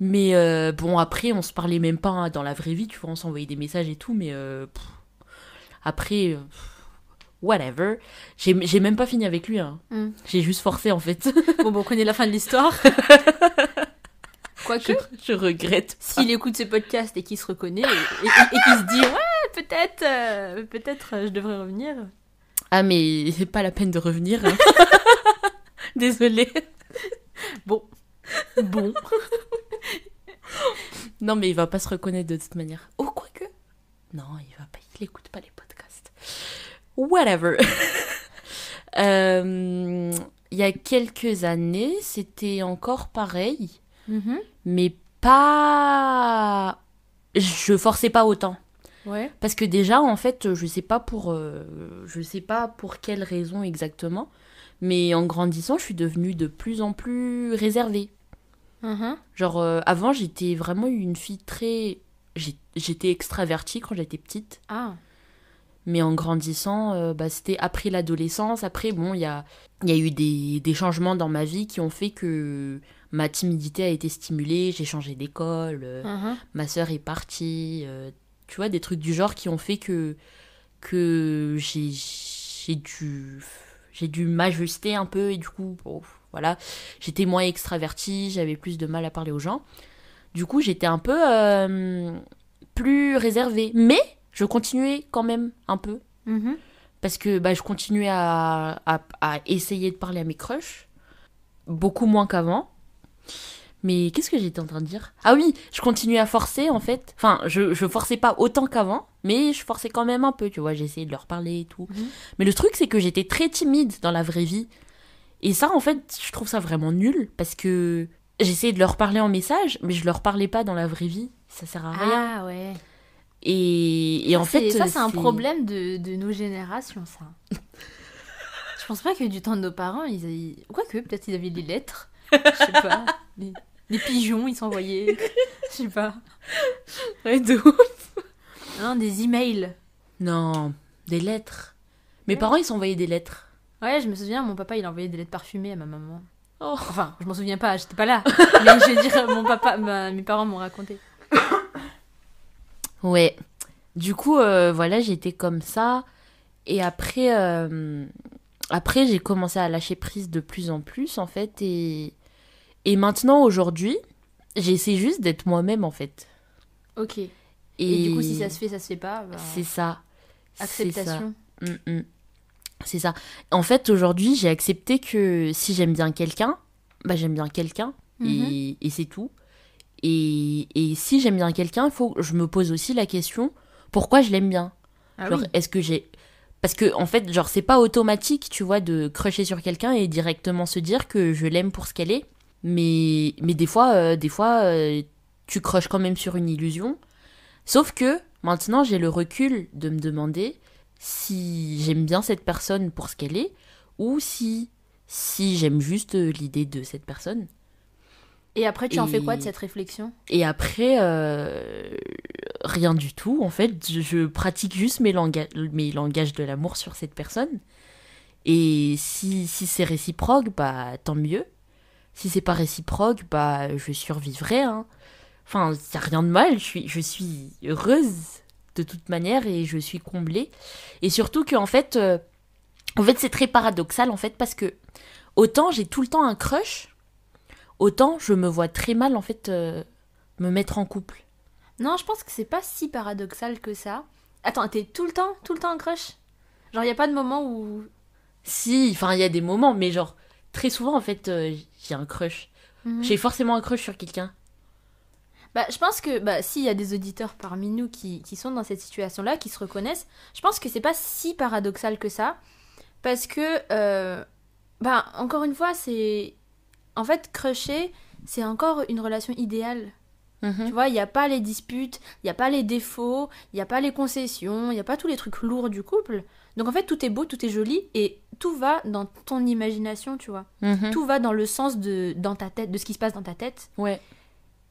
Speaker 2: Mais euh, bon, après, on se parlait même pas hein, dans la vraie vie, tu vois, on s'envoyait des messages et tout, mais euh, pff, après, euh, whatever. J'ai j'ai même pas fini avec lui, hein.
Speaker 1: Mm.
Speaker 2: j'ai juste forcé en fait.
Speaker 1: Bon, bon, on connaît la fin de l'histoire. Quoique,
Speaker 2: je, je regrette.
Speaker 1: s'il écoute ce podcast et qu'il se reconnaît et, et- et- et qu'il se dit, ouais, peut-être, euh, peut-être je devrais revenir.
Speaker 2: Ah, mais c'est pas la peine de revenir. hein. Désolée.
Speaker 1: Bon. Bon.
Speaker 2: Non, mais il va pas se reconnaître de toute manière. Oh, quoique. Non, il va pas, il écoute pas les podcasts. Whatever. Euh, Il y a quelques années, c'était encore pareil,
Speaker 1: Mhm.
Speaker 2: mais pas. Je forçais pas autant.
Speaker 1: Ouais.
Speaker 2: Parce que déjà, en fait, je sais pas pour, euh, je sais pas pour quelle raison exactement, mais en grandissant, je suis devenue de plus en plus réservée.
Speaker 1: Mhm.
Speaker 2: Genre, euh, avant, j'étais vraiment une fille très. J'étais extravertie quand j'étais petite,
Speaker 1: Ah.
Speaker 2: mais en grandissant, euh, bah, c'était après l'adolescence. Après, bon, il y a, y a eu des, des changements dans ma vie qui ont fait que ma timidité a été stimulée. J'ai changé d'école, euh,
Speaker 1: Mhm.
Speaker 2: ma sœur est partie. tu vois, des trucs du genre qui ont fait que, que j'ai dû, j'ai dû m'ajuster un peu et du coup, bon, voilà, j'étais moins extravertie, j'avais plus de mal à parler aux gens. Du coup, j'étais un peu euh, plus réservée. Mais je continuais quand même un peu.
Speaker 1: Mhm.
Speaker 2: Parce que bah, je continuais à, à, à essayer de parler à mes crushs. Beaucoup moins qu'avant. Mais qu'est-ce que j'étais en train de dire? Ah oui, je continuais à forcer en fait. Enfin, je, je forçais pas autant qu'avant, mais je forçais quand même un peu, tu vois. J'essayais de leur parler et tout.
Speaker 1: Mhm.
Speaker 2: Mais le truc, c'est que j'étais très timide dans la vraie vie. Et ça, en fait, je trouve ça vraiment nul parce que j'essayais de leur parler en message, mais je leur parlais pas dans la vraie vie. Ça sert à rien.
Speaker 1: Ah ouais.
Speaker 2: Et, et en fait.
Speaker 1: ça, c'est un problème de, de nos générations, ça. Je pense pas que du temps de nos parents, ils avaient... Quoique, peut-être ils avaient des lettres. Je sais pas. Les, les pigeons, ils s'envoyaient. Je sais pas.
Speaker 2: Ouais, de ouf.
Speaker 1: Non, des emails.
Speaker 2: Non, des lettres. Mes
Speaker 1: Ouais.
Speaker 2: parents, ils s'envoyaient des lettres.
Speaker 1: Ouais, je me souviens, mon papa, il envoyait des lettres parfumées à ma maman.
Speaker 2: Oh.
Speaker 1: Enfin, je m'en souviens pas, j'étais pas là. Mais je veux dire, mon papa, ma- mes parents m'ont raconté.
Speaker 2: Ouais. Du coup, euh, voilà, j'étais comme ça. Et après, euh, après j'ai commencé à lâcher prise de plus en plus, en fait. Et, et maintenant, aujourd'hui, j'essaie juste d'être moi-même, en fait.
Speaker 1: Ok. Et...
Speaker 2: Et,
Speaker 1: du coup, si ça se fait, ça se fait pas. bah,
Speaker 2: C'est ça. C'est ça.
Speaker 1: Acceptation.
Speaker 2: Mm, mm. C'est ça. En fait, aujourd'hui, j'ai accepté que si j'aime bien quelqu'un, bah j'aime bien quelqu'un.
Speaker 1: Mhm.
Speaker 2: Et, et c'est tout. Et, et si j'aime bien quelqu'un, faut je me pose aussi la question pourquoi je l'aime bien?
Speaker 1: Ah oui.
Speaker 2: est-ce que j'ai. Parce que, en fait, genre, c'est pas automatique, tu vois, de crusher sur quelqu'un et directement se dire que je l'aime pour ce qu'elle est. Mais, mais des fois, euh, des fois euh, tu crushes quand même sur une illusion. Sauf que, maintenant, j'ai le recul de me demander si j'aime bien cette personne pour ce qu'elle est ou si, si j'aime juste euh, l'idée de cette personne.
Speaker 1: Et après, tu en fais quoi de
Speaker 2: Et-
Speaker 1: cette réflexion?
Speaker 2: Et après, euh, rien du tout. En fait, je, pratique juste mes, langa- mes langages de l'amour sur cette personne. Et si, si c'est réciproque, bah tant mieux. Si c'est pas réciproque, bah je survivrai. Hein. Enfin, y a rien de mal. Je suis, je suis heureuse de toute manière et je suis comblée. Et surtout que en fait, euh, en fait, c'est très paradoxal en fait parce que autant j'ai tout le temps un crush, autant je me vois très mal en fait euh, me mettre en couple.
Speaker 1: Non, je pense que c'est pas si paradoxal que ça. Attends, t'es tout le temps, tout le temps en crush? Genre, y a pas de moment où.
Speaker 2: Si, enfin, il y a des moments, mais genre, très souvent, en fait, euh, j'ai un crush.
Speaker 1: Mhm.
Speaker 2: J'ai forcément un crush sur quelqu'un.
Speaker 1: Bah, je pense que bah, s'il y a des auditeurs parmi nous qui, qui sont dans cette situation-là, qui se reconnaissent, je pense que c'est pas si paradoxal que ça. Parce que, euh, bah, encore une fois, c'est. En fait, crusher, c'est encore une relation idéale. Mhm. Tu vois, il n'y a pas les disputes, il n'y a pas les défauts, il n'y a pas les concessions, il n'y a pas tous les trucs lourds du couple. Donc en fait, tout est beau, tout est joli et tout va dans ton imagination, tu vois. Mhm. Tout va dans le sens de dans ta tête, de ce qui se passe dans ta tête.
Speaker 2: Ouais.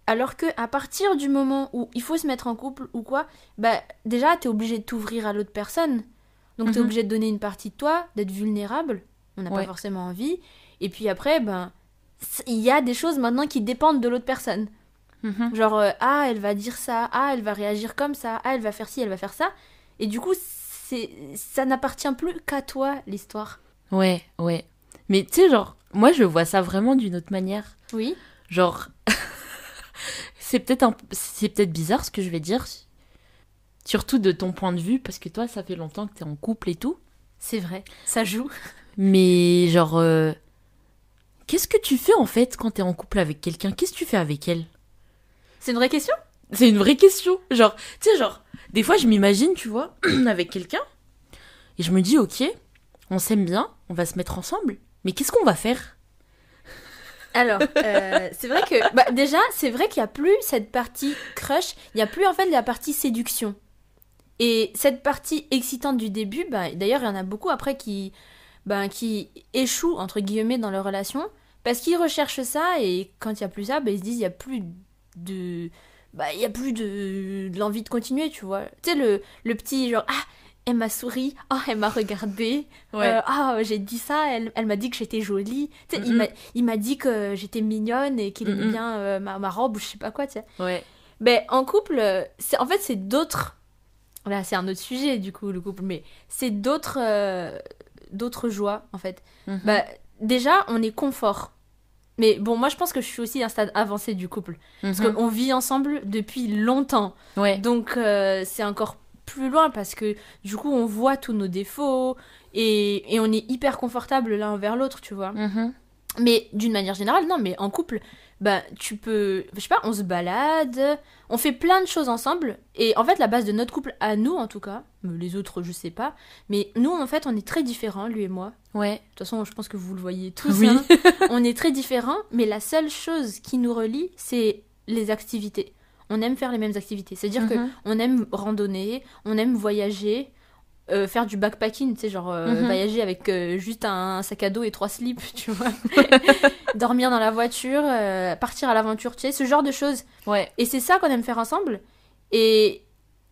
Speaker 1: Alors que à partir du moment où il faut se mettre en couple ou quoi, bah déjà tu es obligé de t'ouvrir à l'autre personne. Donc tu es mhm. obligé de donner une partie de toi, d'être vulnérable. On n'a pas forcément envie. Et puis après, ben il y a des choses maintenant qui dépendent de l'autre personne. Mhm. Genre, euh, ah, elle va dire ça, ah, elle va réagir comme ça, ah, elle va faire ci, elle va faire ça. Et du coup, c'est ça n'appartient plus qu'à toi, l'histoire.
Speaker 2: Ouais, ouais. Mais tu sais, genre, moi, je vois ça vraiment d'une autre manière.
Speaker 1: Oui.
Speaker 2: Genre, c'est peut-être un... c'est peut-être bizarre ce que je vais dire, surtout de ton point de vue, parce que toi, ça fait longtemps que t'es en couple et tout.
Speaker 1: C'est vrai, ça joue.
Speaker 2: Mais genre, euh, qu'est-ce que tu fais en fait quand t'es en couple avec quelqu'un? Qu'est-ce que tu fais avec elle?
Speaker 1: C'est une vraie question?
Speaker 2: C'est une vraie question. Genre, tu sais, genre, des fois je m'imagine, tu vois, avec quelqu'un, et je me dis, ok, on s'aime bien, on va se mettre ensemble, mais qu'est-ce qu'on va faire?
Speaker 1: Alors, euh, c'est vrai que bah, déjà, c'est vrai qu'il n'y a plus cette partie crush, il n'y a plus en fait la partie séduction. Et cette partie excitante du début, bah, d'ailleurs, il y en a beaucoup après qui, bah, qui échouent entre guillemets dans leur relation parce qu'ils recherchent ça et quand il n'y a plus ça, bah, ils se disent il n'y a plus de bah il y a plus de, l'envie de continuer tu vois tu sais le, le petit genre ah elle m'a souri oh elle m'a regardé euh, ah j'ai dit ça elle, elle m'a dit que j'étais jolie tu sais il m'a dit que j'étais mignonne et qu'il aimait bien euh, ma, ma, robe ou je sais pas quoi tu sais
Speaker 2: ouais
Speaker 1: ben en couple c'est en fait c'est d'autres là c'est un autre sujet du coup le couple mais c'est d'autres euh, d'autres joies en fait mm-hmm. bah déjà on est confort mais bon, moi je pense que je suis aussi à un stade avancé du couple. Parce mhm. qu'on vit ensemble depuis longtemps.
Speaker 2: Ouais.
Speaker 1: Donc c'est encore plus loin parce que du coup on voit tous nos défauts et, et on est hyper confortable l'un envers l'autre, tu vois. Mhm. Mais d'une manière générale, non, mais en couple, bah tu peux, je sais pas, on se balade, on fait plein de choses ensemble. Et en fait, la base de notre couple, à nous en tout cas, les autres je sais pas, mais nous en fait on est très différents, lui et moi.
Speaker 2: Ouais.
Speaker 1: De toute façon, je pense que vous le voyez tous. Oui. Hein. on est très différents, mais la seule chose qui nous relie, c'est les activités. On aime faire les mêmes activités. C'est-à-dire qu'on que mhm. on aime randonner, on aime voyager, euh, faire du backpacking, tu sais, genre euh, mhm. voyager avec euh, juste un sac à dos et trois slips, tu vois. Dormir dans la voiture, partir à l'aventure, tu sais, ce genre de choses.
Speaker 2: Ouais.
Speaker 1: Et c'est ça qu'on aime faire ensemble. Et,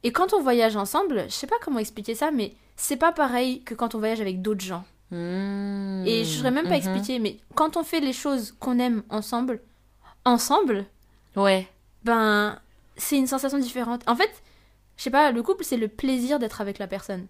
Speaker 1: et quand on voyage ensemble, je sais pas comment expliquer ça, mais c'est pas pareil que quand on voyage avec d'autres gens.
Speaker 2: Hmm.
Speaker 1: Et je saurais même pas mhm. expliquer, mais quand on fait les choses qu'on aime ensemble, ensemble,
Speaker 2: ouais.
Speaker 1: ben, c'est une sensation différente. En fait, je sais pas, le couple, c'est le plaisir d'être avec la personne.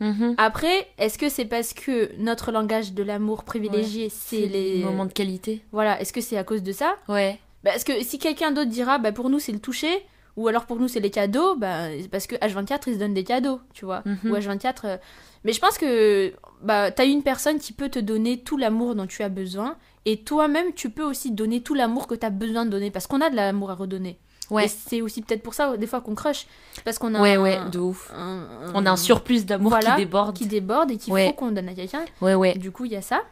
Speaker 1: Mhm. Après, est-ce que c'est parce que notre langage de l'amour privilégié, c'est les
Speaker 2: moments de qualité
Speaker 1: Voilà, est-ce que c'est à cause de ça?
Speaker 2: Ouais.
Speaker 1: Bah, parce que si quelqu'un d'autre dira, bah pour nous c'est le toucher, ou alors pour nous c'est les cadeaux, bah parce que H24 ils se donnent des cadeaux, tu vois. Mhm. Ou H24. Euh, mais je pense que bah t'as une personne qui peut te donner tout l'amour dont tu as besoin, et toi-même tu peux aussi donner tout l'amour que tu as besoin de donner, parce qu'on a de l'amour à redonner. Ouais. c'est aussi peut-être pour ça, des fois, qu'on crush. Parce qu'on a.
Speaker 2: Ouais, ouais, de ouf. on a un surplus d'amour qui déborde.
Speaker 1: Qui déborde et qu'il faut qu'on donne à quelqu'un.
Speaker 2: Ouais, ouais.
Speaker 1: Du coup, il y a ça.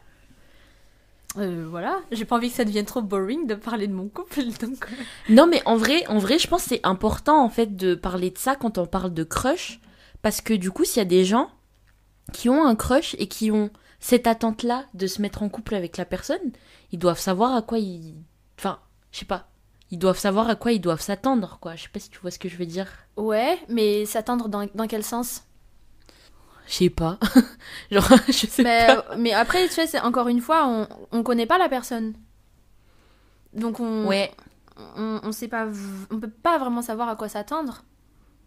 Speaker 1: Euh, voilà, j'ai pas envie que ça devienne trop boring de parler de mon couple. Donc... Euh.
Speaker 2: Non, mais en vrai, en vrai, je pense que c'est important en fait de parler de ça quand on parle de crush. Parce que du coup, s'il y a des gens qui ont un crush et qui ont cette attente-là de se mettre en couple avec la personne, ils doivent savoir à quoi ils. Enfin, je sais pas ils doivent savoir à quoi ils doivent s'attendre, quoi. Je sais pas si tu vois ce que je veux dire.
Speaker 1: Ouais, mais s'attendre dans, dans quel sens?
Speaker 2: Je sais pas. Genre, je sais
Speaker 1: mais,
Speaker 2: pas.
Speaker 1: Mais après, tu sais, c'est encore une fois, on, on connaît pas la personne. Donc on.
Speaker 2: Ouais.
Speaker 1: On, on sait pas. On peut pas vraiment savoir à quoi s'attendre.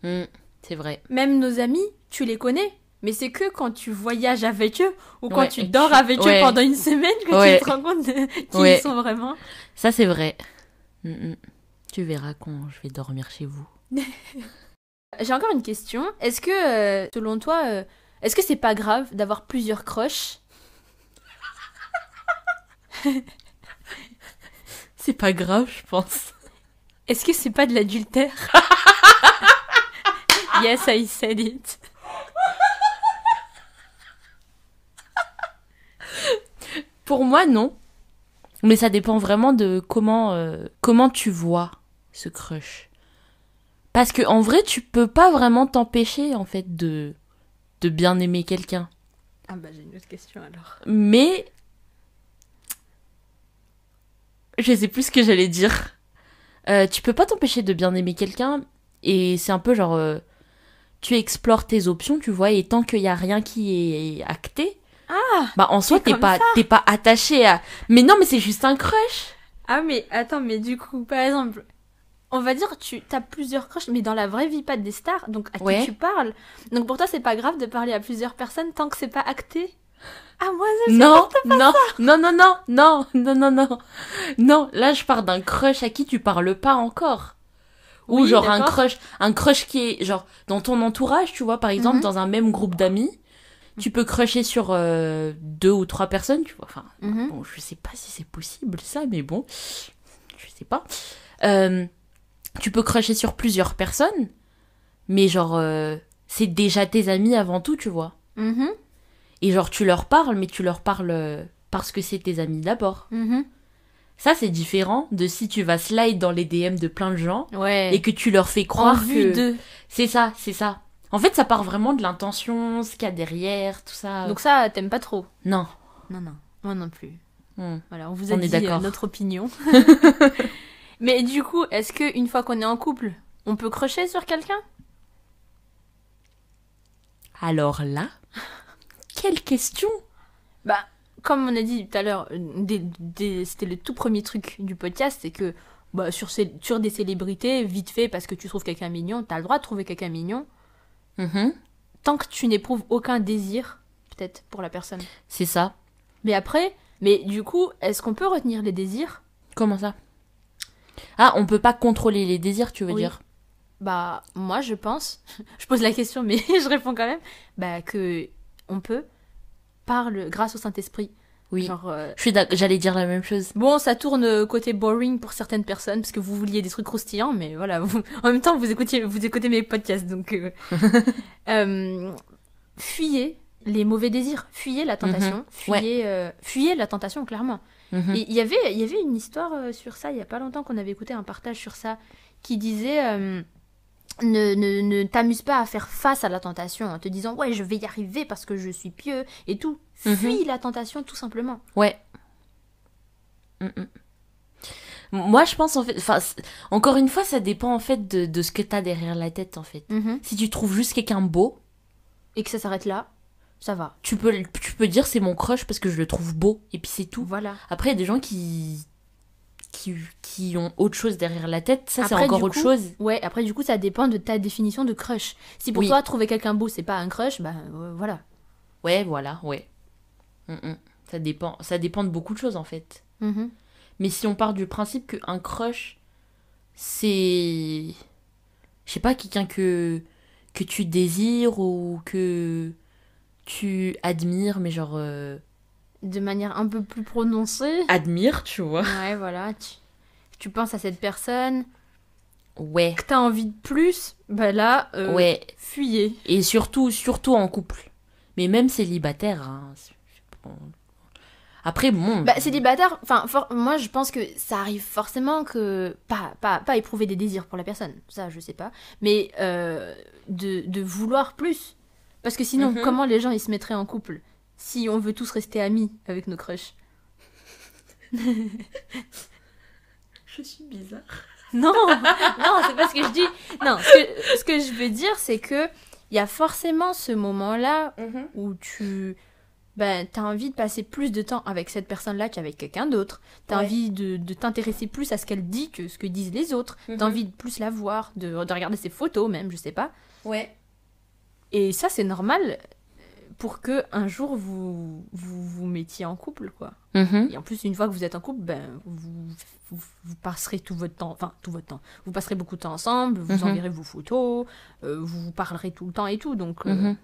Speaker 2: Hmm, c'est vrai.
Speaker 1: Même nos amis, tu les connais. Mais c'est que quand tu voyages avec eux ou quand tu dors avec eux pendant une semaine que tu te rends compte qui ils sont vraiment.
Speaker 2: Ça, c'est vrai. Mm, mm. Tu verras quand je vais dormir chez vous.
Speaker 1: J'ai encore une question. Est-ce que, euh, selon toi, euh, est-ce que c'est pas grave d'avoir plusieurs croches
Speaker 2: C'est pas grave, je pense.
Speaker 1: Est-ce que c'est pas de l'adultère Yes, I said it.
Speaker 2: Pour moi, non. Mais ça dépend vraiment de comment, euh, comment tu vois ce crush Parce que en vrai, tu peux pas vraiment t'empêcher en fait de de bien aimer quelqu'un.
Speaker 1: Ah bah j'ai une autre question alors.
Speaker 2: Mais je sais plus ce que j'allais dire. Euh, tu peux pas t'empêcher de bien aimer quelqu'un et c'est un peu genre euh, tu explores tes options, tu vois, et tant qu'il y a rien qui est acté,
Speaker 1: ah
Speaker 2: Bah en soi, t'es pas, t'es pas attaché à. Mais non, mais c'est juste un crush.
Speaker 1: Ah mais attends, mais du coup, par exemple, on va dire tu as plusieurs crushs, mais dans la vraie vie, pas des stars, donc à qui tu parles? Donc pour toi, c'est pas grave de parler à plusieurs personnes tant que c'est pas acté? Ah moi, ça,
Speaker 2: non, pas non, ça. non, non, non, non, non, non, non, non. Là, je pars d'un crush à qui tu parles pas encore. Ou genre un crush, un crush qui est genre dans ton entourage, tu vois, par exemple, mhm. dans un même groupe d'amis tu peux crusher sur euh, deux ou trois personnes tu vois enfin mhm. bon je sais pas si c'est possible ça mais bon je sais pas euh, tu peux crusher sur plusieurs personnes mais genre euh, c'est déjà tes amis avant tout tu vois mhm. Et genre, tu leur parles, mais tu leur parles parce que c'est tes amis d'abord. Mhm. Ça, c'est différent de si tu vas slide dans les DM de plein de gens et que tu leur fais croire que. C'est ça, c'est ça. En fait, ça part vraiment de l'intention, ce qu'il y a derrière, tout ça.
Speaker 1: Donc ça, t'aimes pas trop
Speaker 2: Non.
Speaker 1: Non, non. Moi non plus. Hmm. Voilà, on vous a dit euh, notre opinion. Mais du coup, est-ce que une fois qu'on est en couple, on peut crocher sur quelqu'un?
Speaker 2: Alors là, quelle question
Speaker 1: Bah, comme on a dit tout à l'heure, c'était le tout premier truc du podcast, c'est que bah, sur, sur des célébrités, vite fait, parce que tu trouves quelqu'un mignon, t'as le droit de trouver quelqu'un mignon. Mm-hmm. Tant que tu n'éprouves aucun désir, peut-être, pour la personne.
Speaker 2: C'est ça.
Speaker 1: Mais après, mais du coup, est-ce qu'on peut retenir les désirs?
Speaker 2: Comment ça? Ah, on peut pas contrôler les désirs, tu veux dire?
Speaker 1: Bah, moi, je pense, je pose la question, mais je réponds quand même, bah, que on peut, par grâce au Saint-Esprit.
Speaker 2: Oui. Euh, j'allais dire la même chose.
Speaker 1: Bon, ça tourne côté boring pour certaines personnes parce que vous vouliez des trucs croustillants, mais voilà. en même temps, vous écoutez, vous écoutez mes podcasts, donc euh, euh, fuyez les mauvais désirs, fuyez la tentation, mhm. fuyez, la tentation clairement. Mhm. Il y avait, il y avait une histoire sur ça il y a pas longtemps qu'on avait écouté un partage sur ça qui disait ne, ne, ne t'amuse pas à faire face à la tentation en te disant ouais je vais y arriver parce que je suis pieux et tout. Mhm. Fuis la tentation tout simplement.
Speaker 2: Ouais. Mm, mm. Moi je pense en fait, enfin encore une fois ça dépend en fait de, de ce que t'as derrière la tête en fait. Mhm. Si tu trouves juste quelqu'un beau
Speaker 1: et que ça s'arrête là, ça va.
Speaker 2: Tu peux, tu peux dire c'est mon crush parce que je le trouve beau et puis c'est tout.
Speaker 1: Voilà.
Speaker 2: Après il y a des gens qui qui, qui ont autre chose derrière la tête, ça c'est encore autre chose.
Speaker 1: Ouais, après du coup ça dépend de ta définition de crush. Si pour toi trouver quelqu'un beau c'est pas un crush, bah euh, voilà.
Speaker 2: Ouais, voilà, ouais. Mm, mm. Ça dépend, ça dépend de beaucoup de choses en fait. Mm-hmm. Mais si on part du principe qu'un crush c'est je sais pas quelqu'un que que tu désires ou que tu admires mais genre euh,
Speaker 1: de manière un peu plus prononcée.
Speaker 2: Admire, tu vois.
Speaker 1: Ouais, voilà. Tu, tu penses à cette personne.
Speaker 2: Ouais.
Speaker 1: Que t'as envie de plus, bah là, euh, ouais. fuyez.
Speaker 2: Et surtout, surtout en couple. Mais même célibataire, hein, Après, bon.
Speaker 1: Bah, célibataire, enfin, moi je pense que ça arrive forcément que. Pas, pas, pas éprouver des désirs pour la personne, ça je sais pas. Mais euh, de, de, vouloir plus. Parce que sinon, mhm. comment les gens ils se mettraient en couple? Si on veut tous rester amis avec nos crushs.
Speaker 2: je suis bizarre.
Speaker 1: Non, non, c'est pas ce que je dis. Non, ce que, je veux dire, c'est que il y a forcément ce moment-là mhm. où tu ben, as envie de passer plus de temps avec cette personne-là qu'avec quelqu'un d'autre. Tu as envie de, t'intéresser plus à ce qu'elle dit que ce que disent les autres. Tu as mhm. envie de plus la voir, de, de regarder ses photos même, je sais pas.
Speaker 2: Ouais.
Speaker 1: Et ça, c'est normal pour que un jour vous vous, vous mettiez en couple quoi. Mhm. Et en plus une fois que vous êtes en couple, ben vous, vous, passerez tout votre temps, enfin tout votre temps, vous passerez beaucoup de temps ensemble, vous mhm. enverrez vos photos, euh, vous vous parlerez tout le temps et tout, donc euh, mhm.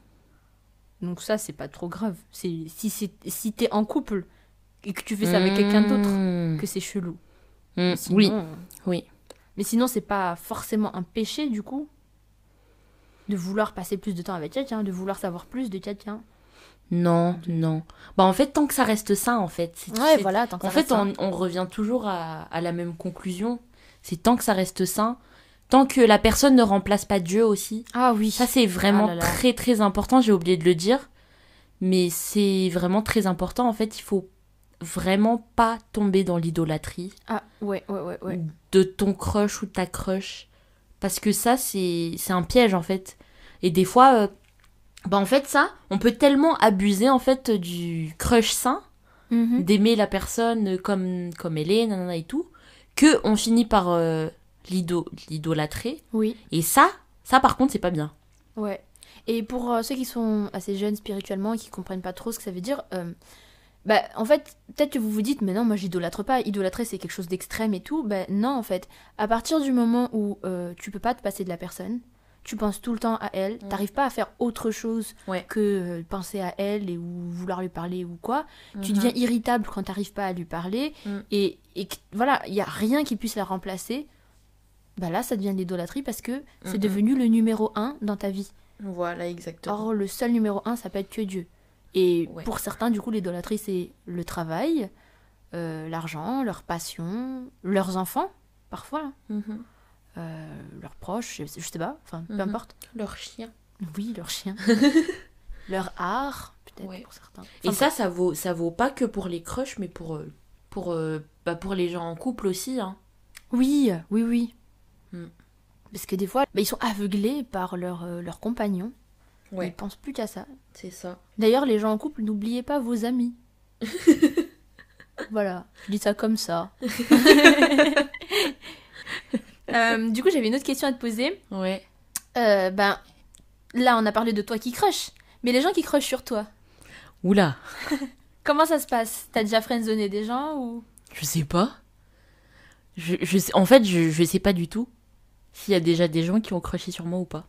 Speaker 1: donc ça c'est pas trop grave. C'est si c'est si t'es en couple et que tu fais ça avec quelqu'un d'autre que c'est chelou.
Speaker 2: oui, oui.
Speaker 1: Mais sinon c'est pas forcément un péché du coup de vouloir passer plus de temps avec quelqu'un, de vouloir savoir plus de quelqu'un.
Speaker 2: Non, non. Bah en fait, tant que ça reste sain, en fait.
Speaker 1: Ouais, voilà. Tant
Speaker 2: en fait, on, revient toujours à, la même conclusion. C'est tant que ça reste sain, tant que la personne ne remplace pas Dieu aussi.
Speaker 1: Ah oui.
Speaker 2: Ça c'est vraiment ah très très important. J'ai oublié de le dire, mais c'est vraiment très important. En fait, il faut vraiment pas tomber dans l'idolâtrie.
Speaker 1: Ah ouais ouais ouais ouais.
Speaker 2: De ton crush ou ta crush, parce que ça c'est c'est un piège en fait. Et des fois. Bah en fait ça, on peut tellement abuser en fait du crush sain, mhm. d'aimer la personne comme comme elle est, nanana et tout, que on finit par euh, l'idolâtrer.
Speaker 1: Oui.
Speaker 2: Et ça, ça par contre c'est pas bien.
Speaker 1: Ouais. Et pour euh, ceux qui sont assez jeunes spirituellement et qui comprennent pas trop ce que ça veut dire, euh, bah en fait peut-être que vous vous dites mais non moi j'idolâtre pas, idolâtrer c'est quelque chose d'extrême et tout, bah non en fait, à partir du moment où tu peux pas te passer de la personne, tu penses tout le temps à elle, mm. t'arrives pas à faire autre chose que euh, penser à elle et ou vouloir lui parler ou quoi. Tu mm-hmm. deviens irritable quand t'arrives pas à lui parler mm. et, et voilà, il y a rien qui puisse la remplacer. Bah là, ça devient de l'idolâtrie parce que c'est mm-hmm. devenu le numéro un dans ta vie.
Speaker 2: Voilà, exactement.
Speaker 1: Or, le seul numéro un, ça peut être que Dieu. Et pour certains, du coup, l'idolâtrie, c'est le travail, euh, l'argent, leur passion, leurs enfants, parfois. Mm-hmm. Euh, leurs proches, je, sais pas, enfin peu mhm. importe.
Speaker 2: Leurs chiens.
Speaker 1: Oui, leurs chiens. leur art, peut-être pour certains.
Speaker 2: Et ça, ça vaut, ça vaut pas que pour les crushs, mais pour, euh, pour, euh, bah, pour les gens en couple aussi. Hein.
Speaker 1: Oui, oui, oui. Hmm. Parce que des fois, bah, ils sont aveuglés par leur, leur compagnon. Ouais. Ils pensent plus qu'à ça.
Speaker 2: C'est ça.
Speaker 1: D'ailleurs, les gens en couple, n'oubliez pas vos amis. voilà, je dis ça comme ça. Euh, du coup, j'avais une autre question à te poser.
Speaker 2: Ouais.
Speaker 1: Euh, ben, là, on a parlé de toi qui crush, mais les gens qui crushent sur toi.
Speaker 2: Oula.
Speaker 1: Comment ça se passe? T'as déjà friendzoné des gens ou?
Speaker 2: Je sais pas. Je, je sais, en fait, je, je sais pas du tout s'il y a déjà des gens qui ont crushé sur moi ou pas.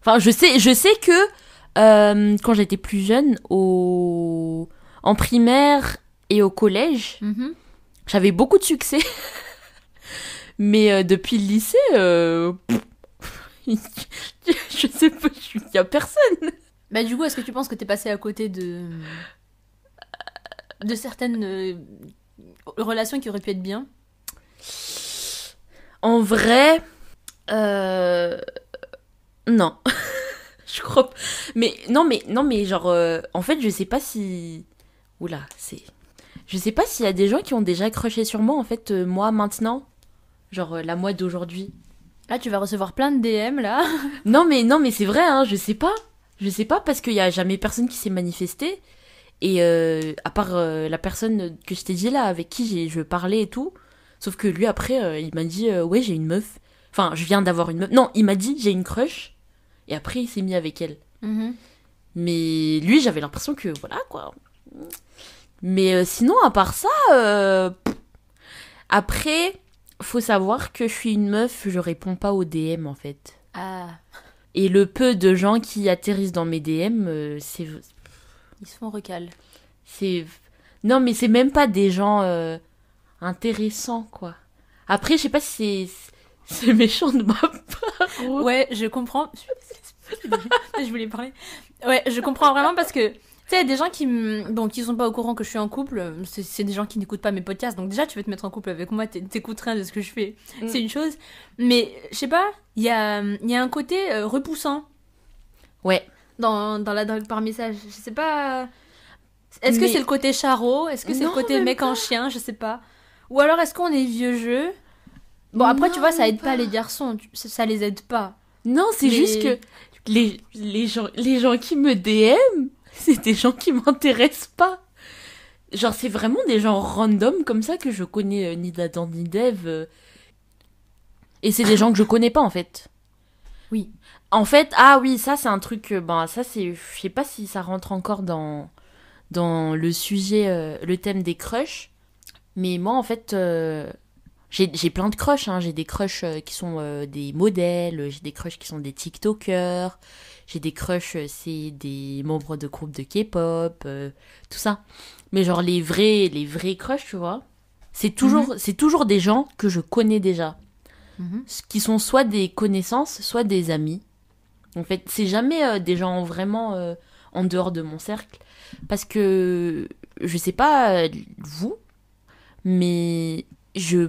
Speaker 2: Enfin, je sais, je sais que euh, quand j'étais plus jeune, au... en primaire et au collège, mhm. j'avais beaucoup de succès. Mais euh, depuis le lycée, euh, je sais pas, il y a personne.
Speaker 1: Bah du coup, est-ce que tu penses que t'es passé à côté de de certaines euh, relations qui auraient pu être bien?
Speaker 2: En vrai, non. je crois. Mais non, mais non, mais genre, en fait, je sais pas si. Oula, c'est. Je sais pas s'il y a des gens qui ont déjà crushé sur moi, en fait, moi maintenant. Genre euh, la moi d'aujourd'hui.
Speaker 1: Là, tu vas recevoir plein de DM là.
Speaker 2: non, mais non, mais c'est vrai, hein, je sais pas. Je sais pas parce qu'il y a jamais personne qui s'est manifesté. Et euh, à part euh, la personne que je t'ai dit là, avec qui je parlais et tout. Sauf que lui, après, il m'a dit Ouais, j'ai une meuf. Enfin, je viens d'avoir une meuf. Non, il m'a dit J'ai une crush. Et après, il s'est mis avec elle. Mhm. Mais lui, j'avais l'impression que voilà quoi. Mais sinon, à part ça, après, faut savoir que je suis une meuf, je réponds pas aux DM en fait.
Speaker 1: Ah.
Speaker 2: Et le peu de gens qui atterrissent dans mes DM, euh, c'est.
Speaker 1: Ils se font recal.
Speaker 2: C'est. Non, mais c'est même pas des gens euh, intéressants, quoi. Après, je sais pas si c'est. méchant de ma part.
Speaker 1: Ouais, je comprends. je voulais parler. Ouais, je comprends vraiment parce que tu sais, des gens qui, bon, qui sont pas au courant que je suis en couple, c'est des gens qui n'écoutent pas mes podcasts. Donc déjà, tu veux te mettre en couple avec moi, t'écoutes rien de ce que je fais. Mm. C'est une chose. Mais je sais pas, il y a, y a un côté euh, repoussant.
Speaker 2: Ouais.
Speaker 1: Dans, dans la, par message. Je sais pas. Est-ce que c'est le côté charo Est-ce que c'est le côté mec en chien? Je sais pas. Ou alors est-ce qu'on est vieux jeu? Bon, après, tu vois, ça aide pas, les garçons. Ça, les aide pas.
Speaker 2: Non, c'est juste que les, les, gens, les gens qui me DM, c'est des gens qui m'intéressent pas. Genre, c'est vraiment des gens random comme ça que je connais euh, ni d'Adam ni d'Eve. Euh. Et c'est des gens que je connais pas en fait.
Speaker 1: Oui.
Speaker 2: En fait, ah oui, ça c'est un truc. ben, ça c'est. Je sais pas si ça rentre encore dans, dans le sujet, le thème des crushs. Mais moi en fait. j'ai plein de crushs, hein. j'ai des crushs qui sont des modèles, j'ai des crushs qui sont des TikTokers, j'ai des crushs, euh, c'est des membres de groupes de K-pop, euh, tout ça. Mais genre les vrais, les vrais crushs, tu vois, c'est toujours, mhm. c'est toujours des gens que je connais déjà, mhm. qui sont soit des connaissances, soit des amis. En fait, c'est jamais euh, des gens vraiment en dehors de mon cercle. Parce que, je sais pas vous, mais je,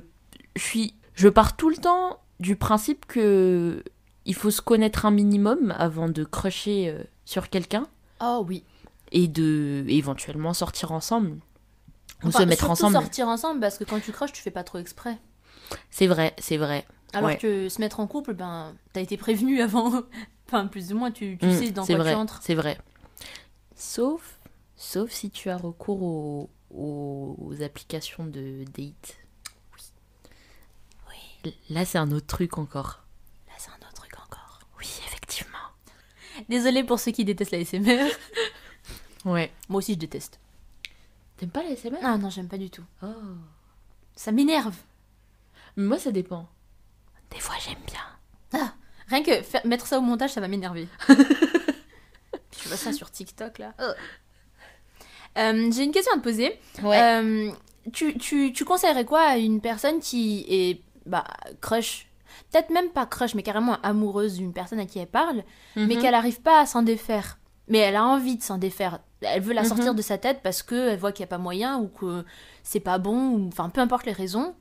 Speaker 2: suis, je pars tout le temps du principe que il faut se connaître un minimum avant de crusher euh, sur quelqu'un.
Speaker 1: Oh oui.
Speaker 2: Et de éventuellement sortir ensemble. Ou se mettre ensemble.
Speaker 1: sortir ensemble parce que quand tu crushes, tu fais pas trop exprès.
Speaker 2: C'est vrai, c'est vrai.
Speaker 1: Alors que se mettre en couple, ben, t'as été prévenu avant. enfin, plus ou moins, tu, tu mm, sais dans quoi
Speaker 2: vrai,
Speaker 1: tu entres.
Speaker 2: C'est vrai. Sauf, sauf si tu as recours aux, aux applications de date. Oui. Oui. Là, c'est un autre truc encore.
Speaker 1: Là, c'est un autre truc encore.
Speaker 2: Oui, effectivement.
Speaker 1: Désolée pour ceux qui détestent la SMR.
Speaker 2: ouais.
Speaker 1: Moi aussi, je déteste.
Speaker 2: T'aimes pas la SMR
Speaker 1: Ah non, j'aime pas du tout.
Speaker 2: Oh.
Speaker 1: Ça m'énerve.
Speaker 2: Moi, ça dépend. Des fois, j'aime bien.
Speaker 1: Ah, rien que mettre ça au montage, ça va m'énerver. tu vois ça sur TikTok, là. Oh. Euh, j'ai une question à te poser. Euh, tu, tu, tu, conseillerais quoi à une personne qui est bah, crush Peut-être même pas crush, mais carrément amoureuse d'une personne à qui elle parle, mais mhm. qu'elle n'arrive pas à s'en défaire. Mais elle a envie de s'en défaire. Elle veut la sortir mhm. de sa tête parce qu'elle voit qu'il n'y a pas moyen ou que c'est pas bon, ou enfin peu importe les raisons.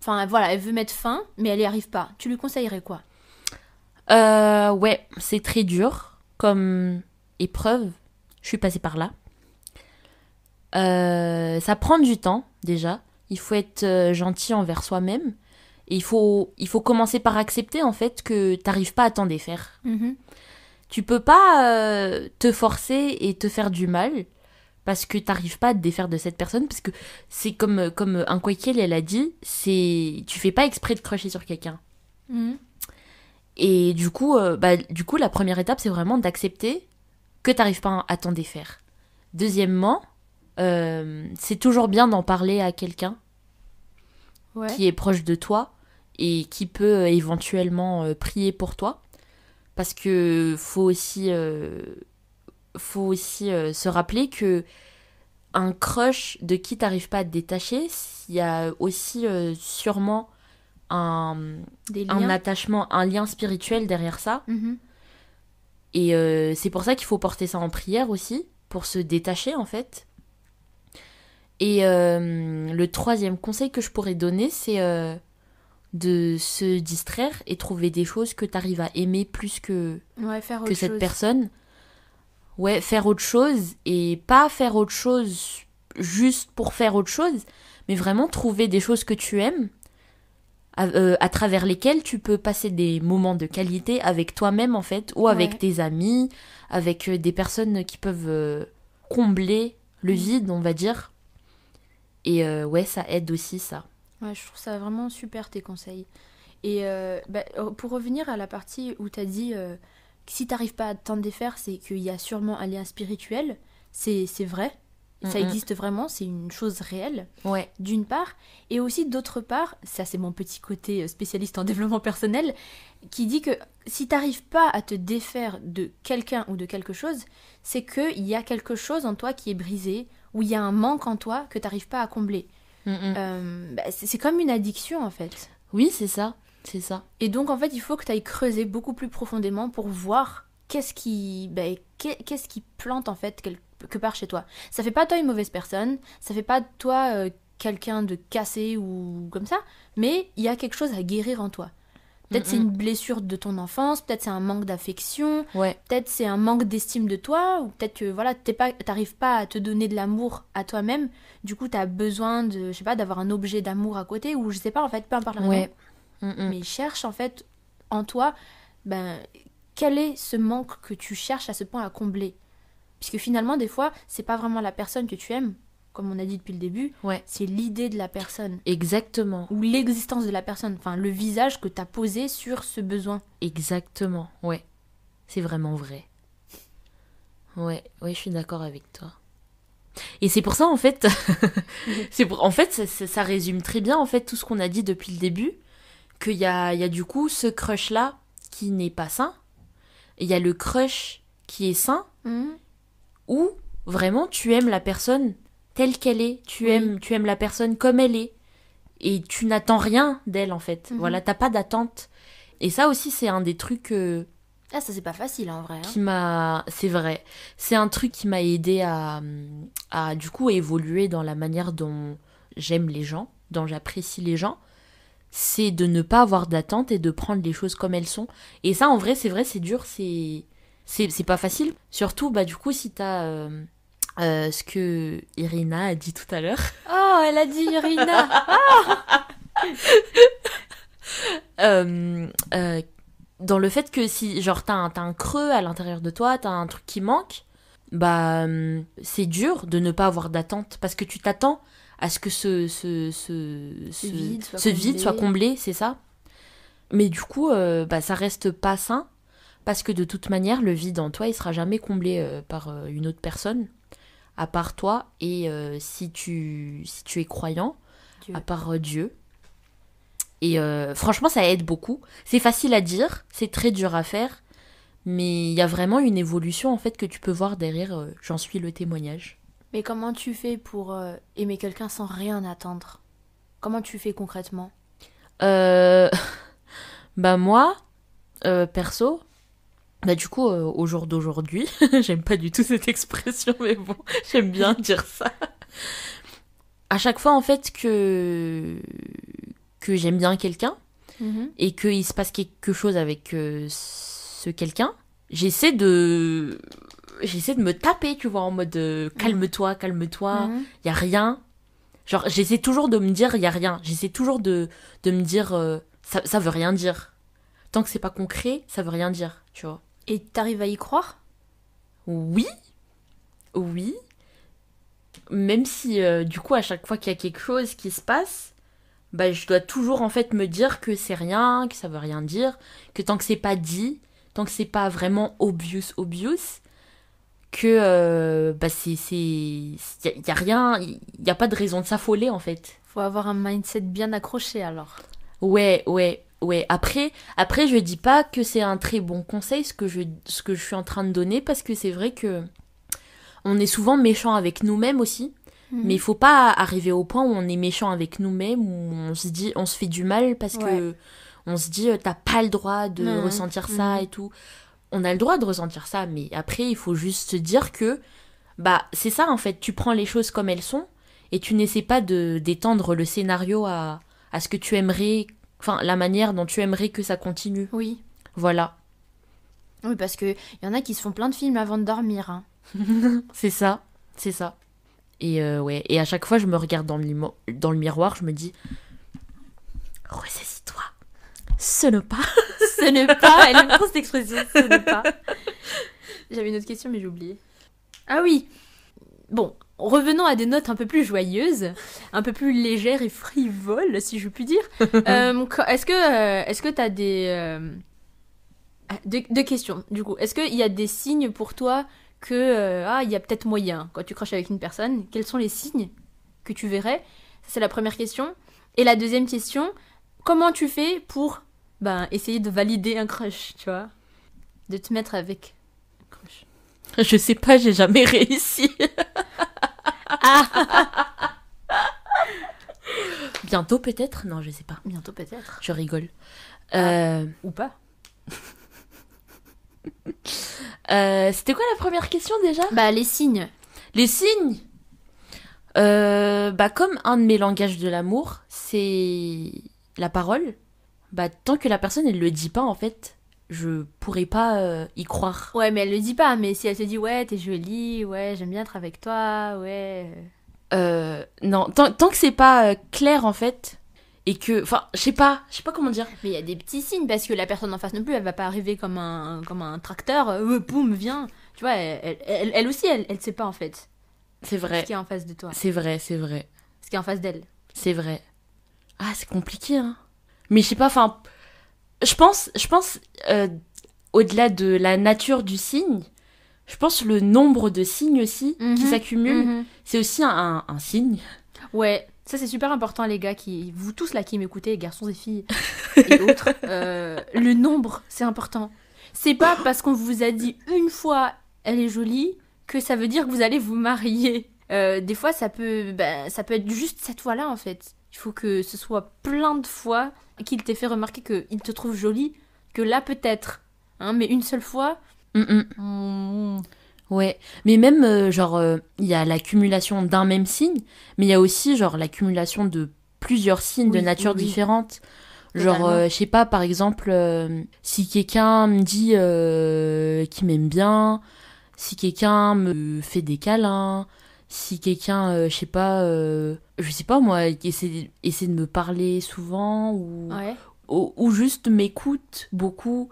Speaker 1: Enfin voilà, elle veut mettre fin, mais elle n'y arrive pas. Tu lui conseillerais quoi?
Speaker 2: Euh, Ouais, c'est très dur comme épreuve. Je suis passée par là. Euh, ça prend du temps déjà. Il faut être euh, gentil envers soi-même. Et il faut, il faut commencer par accepter en fait que t'arrives pas à t'en défaire. Mm Tu peux pas euh, te forcer et te faire du mal parce que t'arrives pas à te défaire de cette personne parce que c'est comme comme un Kwaikiel elle a dit c'est tu fais pas exprès de crocher sur quelqu'un mhm. et du coup bah, du coup la première étape c'est vraiment d'accepter que t'arrives pas à t'en défaire deuxièmement euh, c'est toujours bien d'en parler à quelqu'un qui est proche de toi et qui peut euh, éventuellement euh, prier pour toi. Parce que faut aussi, faut aussi se rappeler que un crush de qui t'arrives pas à te détacher, il y a aussi sûrement un, un attachement, un lien spirituel derrière ça. Mm-hmm. Et c'est pour ça qu'il faut porter ça en prière aussi, pour se détacher en fait. Et euh, le troisième conseil que je pourrais donner, c'est euh, de se distraire et trouver des choses que tu arrives à aimer plus que, que cette personne. Ouais, faire autre chose et pas faire autre chose juste pour faire autre chose, mais vraiment trouver des choses que tu aimes, à, euh, travers lesquelles tu peux passer des moments de qualité avec toi-même en fait, ou avec tes amis, avec des personnes qui peuvent combler le mm. vide, on va dire. Et euh, ouais, ça aide aussi ça.
Speaker 1: Ouais, je trouve ça vraiment super tes conseils. Et euh, bah, oh, pour revenir à la partie où tu as dit euh, que si t'arrives pas à t'en défaire, c'est qu'il y a sûrement un lien spirituel. C'est vrai. Ça existe vraiment, c'est une chose réelle,
Speaker 2: ouais.
Speaker 1: d'une part. Et aussi d'autre part, ça c'est mon petit côté spécialiste en développement personnel, qui dit que si t'arrives pas à te défaire de quelqu'un ou de quelque chose, c'est qu'il y a quelque chose en toi qui est brisé, où il y a un manque en toi que tu n'arrives pas à combler. Euh, bah, c'est comme une addiction en fait.
Speaker 2: Oui, c'est ça. C'est ça.
Speaker 1: Et donc en fait, il faut que tu ailles creuser beaucoup plus profondément pour voir qu'est-ce qui, bah, qu'est-ce qui plante en fait quelque part chez toi. Ça fait pas toi une mauvaise personne, ça fait pas toi euh, quelqu'un de cassé ou comme ça, mais il y a quelque chose à guérir en toi. Peut-être c'est une blessure de ton enfance, peut-être c'est un manque d'affection,
Speaker 2: ouais.
Speaker 1: peut-être c'est un manque d'estime de toi, ou peut-être que voilà, t'arrives pas, pas à te donner de l'amour à toi-même, du coup tu as besoin de, je sais pas, d'avoir un objet d'amour à côté, ou je sais pas en fait, peu importe la raison. Mais cherche en fait en toi, ben, quel est ce manque que tu cherches à ce point à combler? Puisque finalement, des fois, c'est pas vraiment la personne que tu aimes, comme on a dit depuis le début,
Speaker 2: ouais.
Speaker 1: c'est l'idée de la personne.
Speaker 2: Exactement.
Speaker 1: Ou l'existence de la personne, enfin le visage que tu as posé sur ce besoin.
Speaker 2: Exactement, ouais. C'est vraiment vrai. Ouais, ouais, je suis d'accord avec toi. Et c'est pour ça en fait, c'est pour, en fait ça, résume très bien en fait tout ce qu'on a dit depuis le début, qu'il y a, y a du coup ce crush là qui n'est pas sain, il y a le crush qui est sain, mhm. où vraiment tu aimes la personne telle qu'elle est. Tu aimes, tu aimes la personne comme elle est. Et tu n'attends rien d'elle, en fait. Mhm. Voilà, t'as pas d'attente. Et ça aussi, c'est un des trucs euh,
Speaker 1: Ah, ça, c'est pas facile en vrai. Hein.
Speaker 2: Qui m'a. C'est vrai. C'est un truc qui m'a aidé à, à, du coup, évoluer dans la manière dont j'aime les gens, dont j'apprécie les gens. C'est de ne pas avoir d'attente et de prendre les choses comme elles sont. Et ça, en vrai, c'est vrai, c'est dur, c'est. C'est pas facile. Surtout, bah, du coup, si t'as. Euh, euh, ce que Irina a dit tout à l'heure.
Speaker 1: Oh, elle a dit Irina
Speaker 2: euh, euh, Dans le fait que si, genre, t'as un, un creux à l'intérieur de toi, t'as un truc qui manque, bah, c'est dur de ne pas avoir d'attente parce que tu t'attends à ce que ce, ce, ce, ce vide, soit, ce vide soit comblé, c'est ça. Mais du coup, bah, ça reste pas sain parce que de toute manière, le vide en toi, il sera jamais comblé par une autre personne à part toi et euh, si, tu, si tu es croyant, à part euh, Dieu. Et euh, franchement, ça aide beaucoup. C'est facile à dire, c'est très dur à faire, mais il y a vraiment une évolution en fait que tu peux voir derrière. J'en suis le témoignage.
Speaker 1: Mais comment tu fais pour aimer quelqu'un sans rien attendre? Comment tu fais concrètement?
Speaker 2: Bah moi, perso, bah du coup, euh, au jour d'aujourd'hui, j'aime pas du tout cette expression, mais bon, j'aime bien dire ça. À chaque fois, en fait, que, que j'aime bien quelqu'un mhm. et qu'il se passe quelque chose avec euh, ce quelqu'un, j'essaie de... J'essaie de me taper, tu vois, en mode euh, calme-toi, calme-toi, il mhm. y a rien. Genre, j'essaie toujours de me dire, il y a rien. J'essaie toujours de, de me dire, ça, ça veut rien dire. Tant que c'est pas concret, ça veut rien dire, tu vois.
Speaker 1: Et t'arrives à y croire?
Speaker 2: Oui. Oui. Même si, euh, du coup, à chaque fois qu'il y a quelque chose qui se passe, bah, je dois toujours, en fait, me dire que c'est rien, que ça veut rien dire, que tant que c'est pas dit, tant que c'est pas vraiment obvious, obvious, que euh, bah c'est c'est y, a rien il y a pas de raison de s'affoler en fait
Speaker 1: faut avoir un mindset bien accroché alors
Speaker 2: ouais ouais ouais, après, après, je dis pas que c'est un très bon conseil ce que je, ce que je suis en train de donner parce que c'est vrai que on est souvent méchant avec nous-mêmes aussi. Mhm. Mais il faut pas arriver au point où on est méchant avec nous-mêmes, où on se dit, on se fait du mal parce que on se dit, t'as pas le droit de mhm. ressentir ça mhm. et tout. On a le droit de ressentir ça, mais après, il faut juste se dire que, bah, c'est ça en fait, tu prends les choses comme elles sont et tu n'essaies pas de d'étendre le scénario à, à ce que tu aimerais Enfin, la manière dont tu aimerais que ça continue.
Speaker 1: Oui.
Speaker 2: Voilà.
Speaker 1: Oui, parce qu'il y en a qui se font plein de films avant de dormir. Hein.
Speaker 2: c'est ça, c'est ça. Et euh, ouais, et à chaque fois, je me regarde dans le, dans le miroir, je me dis Ressaisis-toi. Ce n'est pas.
Speaker 1: ce n'est pas. Elle aime trop cette expression. Ce n'est pas. J'avais une autre question, mais j'ai oublié. Ah oui. Bon, revenons à des notes un peu plus joyeuses, un peu plus légères et frivoles, si je puis dire. Euh, est-ce que euh, est-ce que t'as des euh, deux, questions du coup. Est-ce qu'il y a des signes pour toi que ah il y a peut-être moyen quand tu craches avec une personne Quels sont les signes que tu verrais? C'est la première question. Et la deuxième question, comment tu fais pour ben essayer de valider un crush, tu vois, de te mettre avec un crush
Speaker 2: Je sais pas, j'ai jamais réussi. Bientôt peut-être? Non, je sais pas.
Speaker 1: Bientôt peut-être.
Speaker 2: Je rigole. Ah, euh,
Speaker 1: ou pas.
Speaker 2: Euh, c'était quoi la première question déjà?
Speaker 1: Bah les signes.
Speaker 2: Les signes? Euh, Bah comme un de mes langages de l'amour, c'est la parole. Bah tant que la personne elle le dit pas en fait, je pourrais pas y croire.
Speaker 1: Ouais, mais elle le dit pas. Mais si elle te dit ouais, t'es jolie, ouais, j'aime bien être avec toi, ouais.
Speaker 2: Euh, non, tant, tant que c'est pas euh, clair en fait, et que, enfin, je sais pas, je sais pas comment dire.
Speaker 1: Mais il y a des petits signes parce que la personne en face non plus, elle va pas arriver comme un, comme un tracteur, euh, boum, viens. Tu vois, elle, elle, elle, aussi, elle, elle sait pas en fait.
Speaker 2: C'est vrai.
Speaker 1: Ce qui est en face de toi.
Speaker 2: C'est vrai, c'est vrai.
Speaker 1: Ce qui est en face d'elle.
Speaker 2: C'est vrai. Ah, c'est compliqué, hein. Mais je sais pas, enfin, je pense, je pense, euh, au-delà de la nature du signe, je pense le nombre de signes aussi qui mhm. s'accumulent, mhm. c'est aussi un, un, signe.
Speaker 1: Ouais, ça c'est super important les gars, qui, vous tous là qui m'écoutez, garçons et filles et autres, euh, le nombre c'est important. C'est pas parce qu'on vous a dit une fois elle est jolie que ça veut dire que vous allez vous marier. Euh, des fois ça peut, bah, ça peut être juste cette fois-là en fait. Il faut que ce soit plein de fois qu'il t'ait fait remarquer qu'il te trouve jolie, que là peut-être Hein, mais une seule fois.
Speaker 2: Mm, ouais, mais même, euh, genre, euh, il y a l'accumulation d'un même signe, mais il y a aussi, genre, l'accumulation de plusieurs signes de nature différente. Genre, euh, je sais pas, par exemple, si quelqu'un me dit qu'il m'aime bien, si quelqu'un me fait des câlins, si quelqu'un, je sais pas, je sais pas moi, essaie, essaie de me parler souvent ou, ou, juste m'écoute beaucoup.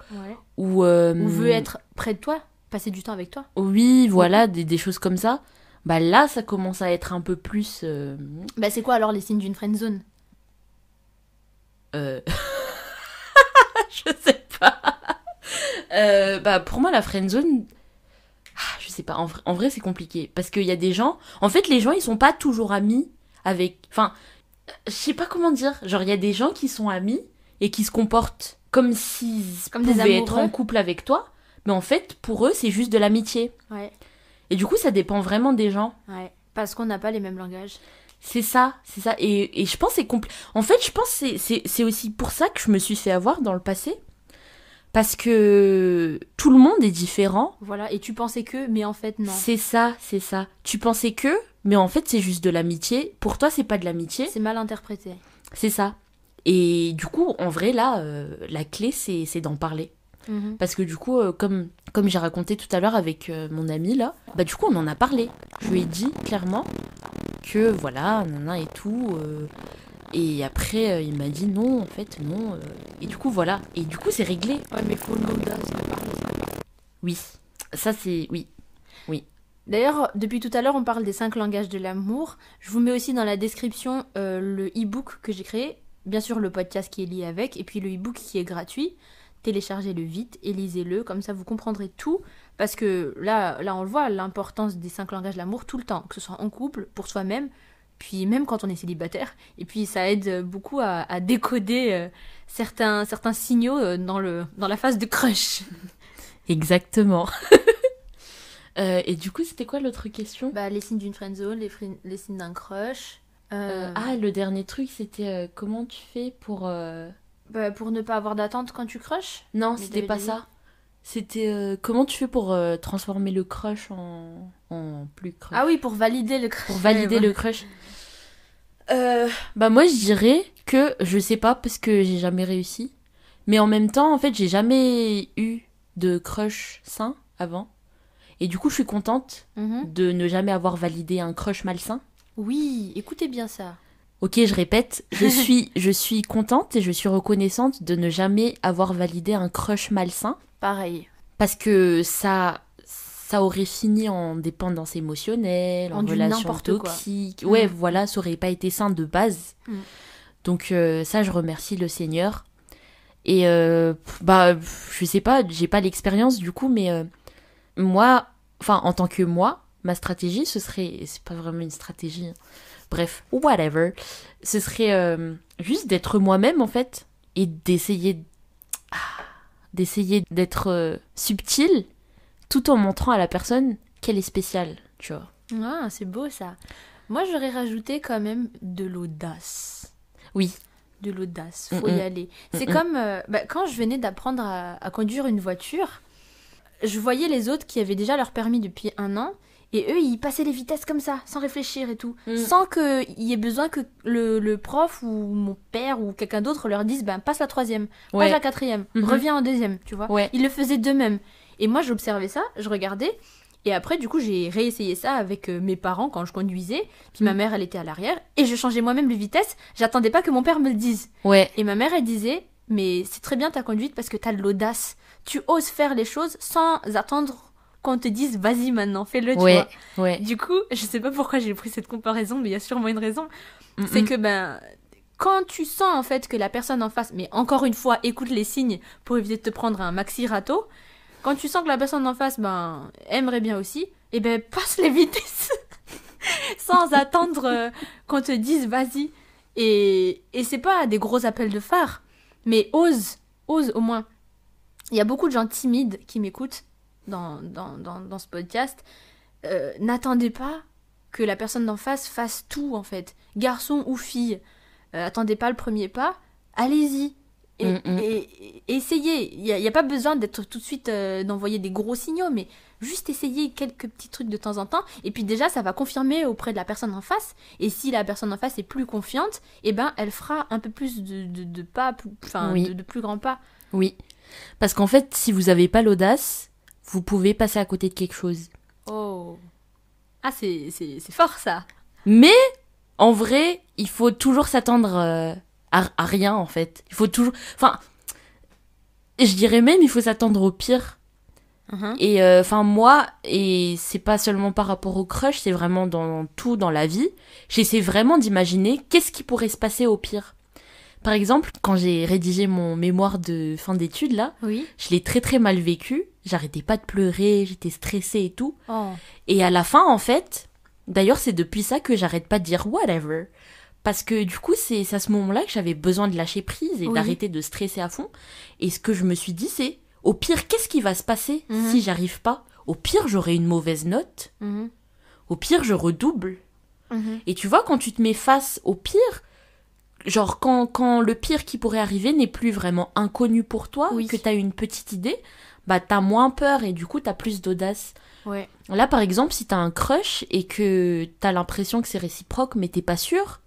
Speaker 1: Ou, euh, ou veut être près de toi, passer du temps avec toi.
Speaker 2: Oui, voilà, des, des, choses comme ça. Bah là, ça commence à être un peu plus. Euh,
Speaker 1: bah c'est quoi alors les signes d'une friend zone?
Speaker 2: Euh... Je sais pas. Euh, bah pour moi, la friend zone. Sais pas, en, en vrai c'est compliqué. Parce qu'il y a des gens. En fait, les gens ils sont pas toujours amis avec. Enfin, je sais pas comment dire. Genre, il y a des gens qui sont amis et qui se comportent comme s'ils pouvaient être en couple avec toi, mais en fait, pour eux, c'est juste de l'amitié. Ouais. Et du coup, ça dépend vraiment des gens.
Speaker 1: Ouais. Parce qu'on n'a pas les mêmes langages.
Speaker 2: C'est ça, c'est ça. Et, et je pense c'est compl... En fait, je pense que c'est aussi pour ça que je me suis fait avoir dans le passé. Parce que tout le monde est différent.
Speaker 1: Voilà, et tu pensais que, mais en fait non.
Speaker 2: C'est ça, c'est ça. Tu pensais que, mais en fait c'est juste de l'amitié. Pour toi, c'est pas de l'amitié.
Speaker 1: C'est mal interprété.
Speaker 2: C'est ça. Et du coup, en vrai, là, euh, la clé, c'est d'en parler. Mhm. Parce que du coup, euh, comme, comme j'ai raconté tout à l'heure avec euh, mon ami là, bah du coup on en a parlé. Je lui ai dit clairement que voilà, nana et tout. Et après il m'a dit non, en fait non. et du coup voilà. Et du coup c'est réglé.
Speaker 1: Ouais mais faut parler.
Speaker 2: Oui, ça c'est oui, oui.
Speaker 1: D'ailleurs, depuis tout à l'heure, on parle des cinq langages de l'amour. Je vous mets aussi dans la description le e-book que j'ai créé bien sûr le podcast qui est lié avec, et puis le e-book qui est gratuit. Téléchargez-le vite et lisez-le, comme ça vous comprendrez tout. Parce que là, là on le voit, l'importance des cinq langages de l'amour tout le temps, que ce soit en couple, pour soi-même, puis même quand on est célibataire. Et puis ça aide beaucoup à, décoder euh, certains, certains signaux euh, dans, le, dans la phase de crush.
Speaker 2: Exactement. Euh, et du coup, c'était quoi l'autre question?
Speaker 1: Bah, Les signes d'une friendzone, les, les signes d'un crush.
Speaker 2: Euh, ah, le dernier truc, c'était euh, comment tu fais pour. Euh,
Speaker 1: bah, pour ne pas avoir d'attente quand tu crushes
Speaker 2: Non, c'était pas ça. C'était comment tu fais pour transformer le crush en, en plus crush?
Speaker 1: Ah oui, pour valider le crush.
Speaker 2: Pour valider le crush. bah, moi, je dirais que je sais pas parce que j'ai jamais réussi. Mais en même temps, en fait, j'ai jamais eu de crush sain avant. Et du coup, je suis contente mhm. de ne jamais avoir validé un crush malsain.
Speaker 1: Oui, écoutez bien ça.
Speaker 2: Ok, je répète, je suis, je suis contente et je suis reconnaissante de ne jamais avoir validé un crush malsain.
Speaker 1: Pareil.
Speaker 2: Parce que ça, ça aurait fini en dépendance émotionnelle, en, relation toxique. Ouais, mm. voilà, ça aurait pas été sain de base. Mm. Donc euh, ça, je remercie le Seigneur. Et euh, bah, je sais pas, j'ai pas l'expérience du coup, mais euh, moi, enfin en tant que moi, ma stratégie, ce serait, c'est pas vraiment une stratégie, hein. bref, whatever, ce serait juste d'être moi-même en fait et d'essayer ah, d'essayer d'être euh, subtil tout en montrant à la personne qu'elle est spéciale, tu vois.
Speaker 1: Ah, c'est beau ça. Moi, j'aurais rajouté quand même de l'audace.
Speaker 2: Oui.
Speaker 1: De l'audace, faut y aller. C'est comme euh, bah, quand je venais d'apprendre à conduire une voiture, je voyais les autres qui avaient déjà leur permis depuis un an et eux, ils passaient les vitesses comme ça, sans réfléchir et tout. Mm. Sans qu'il y ait besoin que le, prof ou mon père ou quelqu'un d'autre leur dise ben, passe la troisième, passe la quatrième, mm-hmm. reviens en deuxième, tu vois. Ils le faisaient d'eux-mêmes. Et moi, j'observais ça, je regardais. Et après, du coup, j'ai réessayé ça avec euh, mes parents quand je conduisais. Puis ma mm. mère, elle était à l'arrière. Et je changeais moi-même les vitesses. J'attendais pas que mon père me le dise.
Speaker 2: Ouais.
Speaker 1: Et ma mère, elle disait Mais c'est très bien ta conduite parce que t'as de l'audace. Tu oses faire les choses sans attendre qu'on te dise vas-y maintenant, fais-le, tu
Speaker 2: vois. Ouais.
Speaker 1: Du coup, je sais pas pourquoi j'ai pris cette comparaison, mais il y a sûrement une raison. C'est que ben quand tu sens en fait que la personne en face, mais encore une fois, écoute les signes pour éviter de te prendre un maxi râteau. Quand tu sens que la personne en face ben aimerait bien aussi, et eh ben passe les vitesses sans attendre euh, qu'on te dise vas-y. Et, et c'est pas des gros appels de phare, mais ose, ose au moins. Il y a beaucoup de gens timides qui m'écoutent dans, dans, dans, ce podcast, euh, n'attendez pas que la personne d'en face fasse tout, en fait. Garçon ou fille, euh, attendez pas le premier pas, allez-y. Et, mm, mm. et, essayez. Il n'y a, pas besoin d'être tout de suite euh, d'envoyer des gros signaux, mais juste essayer quelques petits trucs de temps en temps. Et puis déjà, ça va confirmer auprès de la personne en face. Et si la personne en face est plus confiante, eh ben, elle fera un peu plus de, pas, enfin, de, plus grands pas.
Speaker 2: Oui. Parce qu'en fait, si vous n'avez pas l'audace, vous pouvez passer à côté de quelque chose.
Speaker 1: Oh. Ah, c'est fort ça.
Speaker 2: Mais, en vrai, il faut toujours s'attendre euh, à, à, rien, en fait. Il faut toujours... Enfin, je dirais même, il faut s'attendre au pire. Uh-huh. Et euh, enfin moi, et c'est pas seulement par rapport au crush, c'est vraiment dans tout dans la vie. J'essaie vraiment d'imaginer qu'est-ce qui pourrait se passer au pire. Par exemple, quand j'ai rédigé mon mémoire de fin d'études là, oui. je l'ai très très mal vécu. J'arrêtais pas de pleurer, j'étais stressée et tout. Oh. Et à la fin, en fait, d'ailleurs, c'est depuis ça que j'arrête pas de dire whatever. Parce que du coup, c'est à ce moment-là que j'avais besoin de lâcher prise et d'arrêter de stresser à fond. Et ce que je me suis dit, c'est au pire, qu'est-ce qui va se passer mhm. si j'arrive pas? Au pire, j'aurai une mauvaise note. Mhm. Au pire, je redouble. Mhm. Et tu vois, quand tu te mets face au pire, genre quand, quand le pire qui pourrait arriver n'est plus vraiment inconnu pour toi, que tu as une petite idée, bah t'as moins peur et du coup t'as plus d'audace. Ouais. Là, par exemple, si t'as un crush et que t'as l'impression que c'est réciproque, mais t'es pas sûr,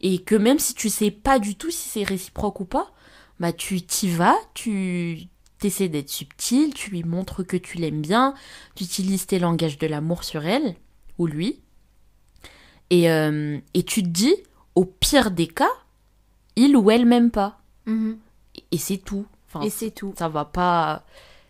Speaker 2: et que même si tu sais pas du tout si c'est réciproque ou pas, bah tu t'y vas, tu T'essaies d'être subtil, tu lui montres que tu l'aimes bien, tu utilises tes langages de l'amour sur elle, ou lui. Et, euh, et tu te dis, au pire des cas, il ou elle m'aime pas. Mhm. Et, c'est tout.
Speaker 1: Enfin, et c'est tout.
Speaker 2: Ça va pas.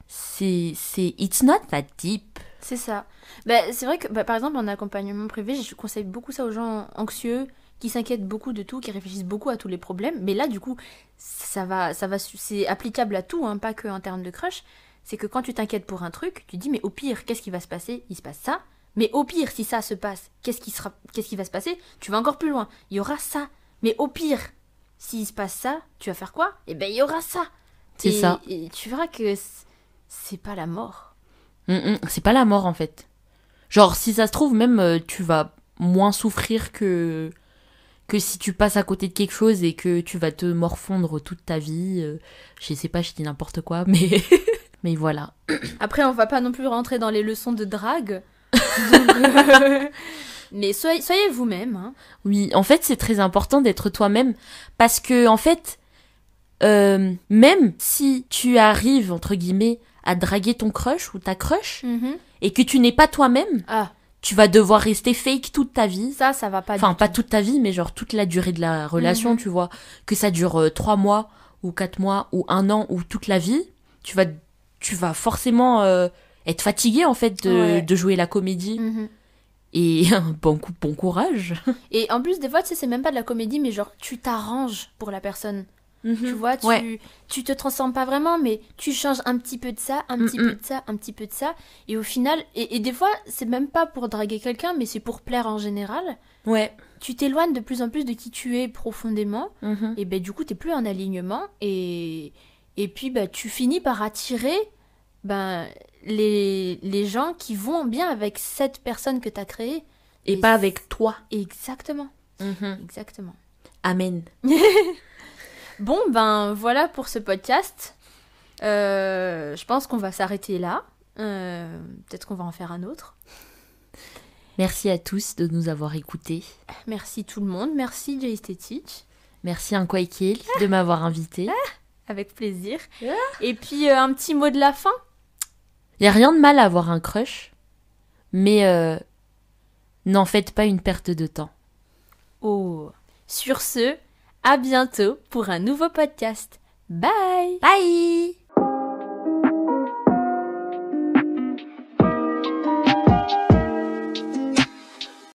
Speaker 2: C'est. It's not that deep.
Speaker 1: C'est ça. Bah, c'est vrai que, bah, par exemple, en accompagnement privé, je conseille beaucoup ça aux gens anxieux qui s'inquiètent beaucoup de tout, qui réfléchissent beaucoup à tous les problèmes. Mais là, du coup, ça va, ça va, c'est applicable à tout, hein, pas que en termes de crush. C'est que quand tu t'inquiètes pour un truc, tu dis mais au pire, qu'est-ce qui va se passer? Il se passe ça. Mais au pire, si ça se passe, qu'est-ce qui sera, qu'est-ce qui va se passer? Tu vas encore plus loin. Il y aura ça. Mais au pire, s'il se passe ça, tu vas faire quoi? Eh ben, il y aura ça.
Speaker 2: C'est ça.
Speaker 1: Et tu verras que c'est pas la mort.
Speaker 2: Mm, mm, c'est pas la mort en fait. Genre, si ça se trouve, même euh, tu vas moins souffrir que que si tu passes à côté de quelque chose et que tu vas te morfondre toute ta vie. Euh, je sais pas, je dis n'importe quoi, mais mais voilà.
Speaker 1: Après, on va pas non plus rentrer dans les leçons de drague. Euh, mais soyez, soyez vous-même. Hein.
Speaker 2: Oui, en fait, c'est très important d'être toi-même parce que en fait, euh, même si tu arrives entre guillemets à draguer ton crush ou ta crush mm-hmm. et que tu n'es pas toi-même, ah tu vas devoir rester fake toute ta vie.
Speaker 1: Ça, ça va pas.
Speaker 2: Enfin, pas toute ta vie, mais genre toute la durée de la relation, mhm. tu vois. Que ça dure euh, trois mois ou quatre mois ou un an ou toute la vie, tu vas, tu vas forcément euh, être fatigué en fait de, jouer la comédie. Mhm. Et bon, bon courage.
Speaker 1: Et en plus, des fois, tu sais, c'est même pas de la comédie, mais genre, tu t'arranges pour la personne. Tu mhm. vois, tu, tu te transformes pas vraiment, mais tu changes un petit peu de ça, un petit peu de ça, un petit peu de ça. Et au final, et, des fois, c'est même pas pour draguer quelqu'un, mais c'est pour plaire en général. Ouais. Tu t'éloignes de plus en plus de qui tu es profondément. Mhm. Et ben du coup, t'es plus en alignement. Et, et puis, ben, tu finis par attirer ben, les, les gens qui vont bien avec cette personne que tu as créée.
Speaker 2: Et, pas avec toi.
Speaker 1: Exactement.
Speaker 2: Mhm.
Speaker 1: Exactement.
Speaker 2: Amen.
Speaker 1: Bon, ben voilà pour ce podcast. Euh, je pense qu'on va s'arrêter là. Euh, peut-être qu'on va en faire un autre.
Speaker 2: Merci à tous de nous avoir écoutés.
Speaker 1: Merci tout le monde. Merci Jay Stitch.
Speaker 2: Merci Unquakill de m'avoir invité. Ah,
Speaker 1: avec plaisir. Ah. Et puis euh, un petit mot de la fin.
Speaker 2: Il n'y a rien de mal à avoir un crush, mais n'en faites pas une perte de temps.
Speaker 1: Oh. Sur ce, à bientôt pour un nouveau podcast. Bye
Speaker 2: Bye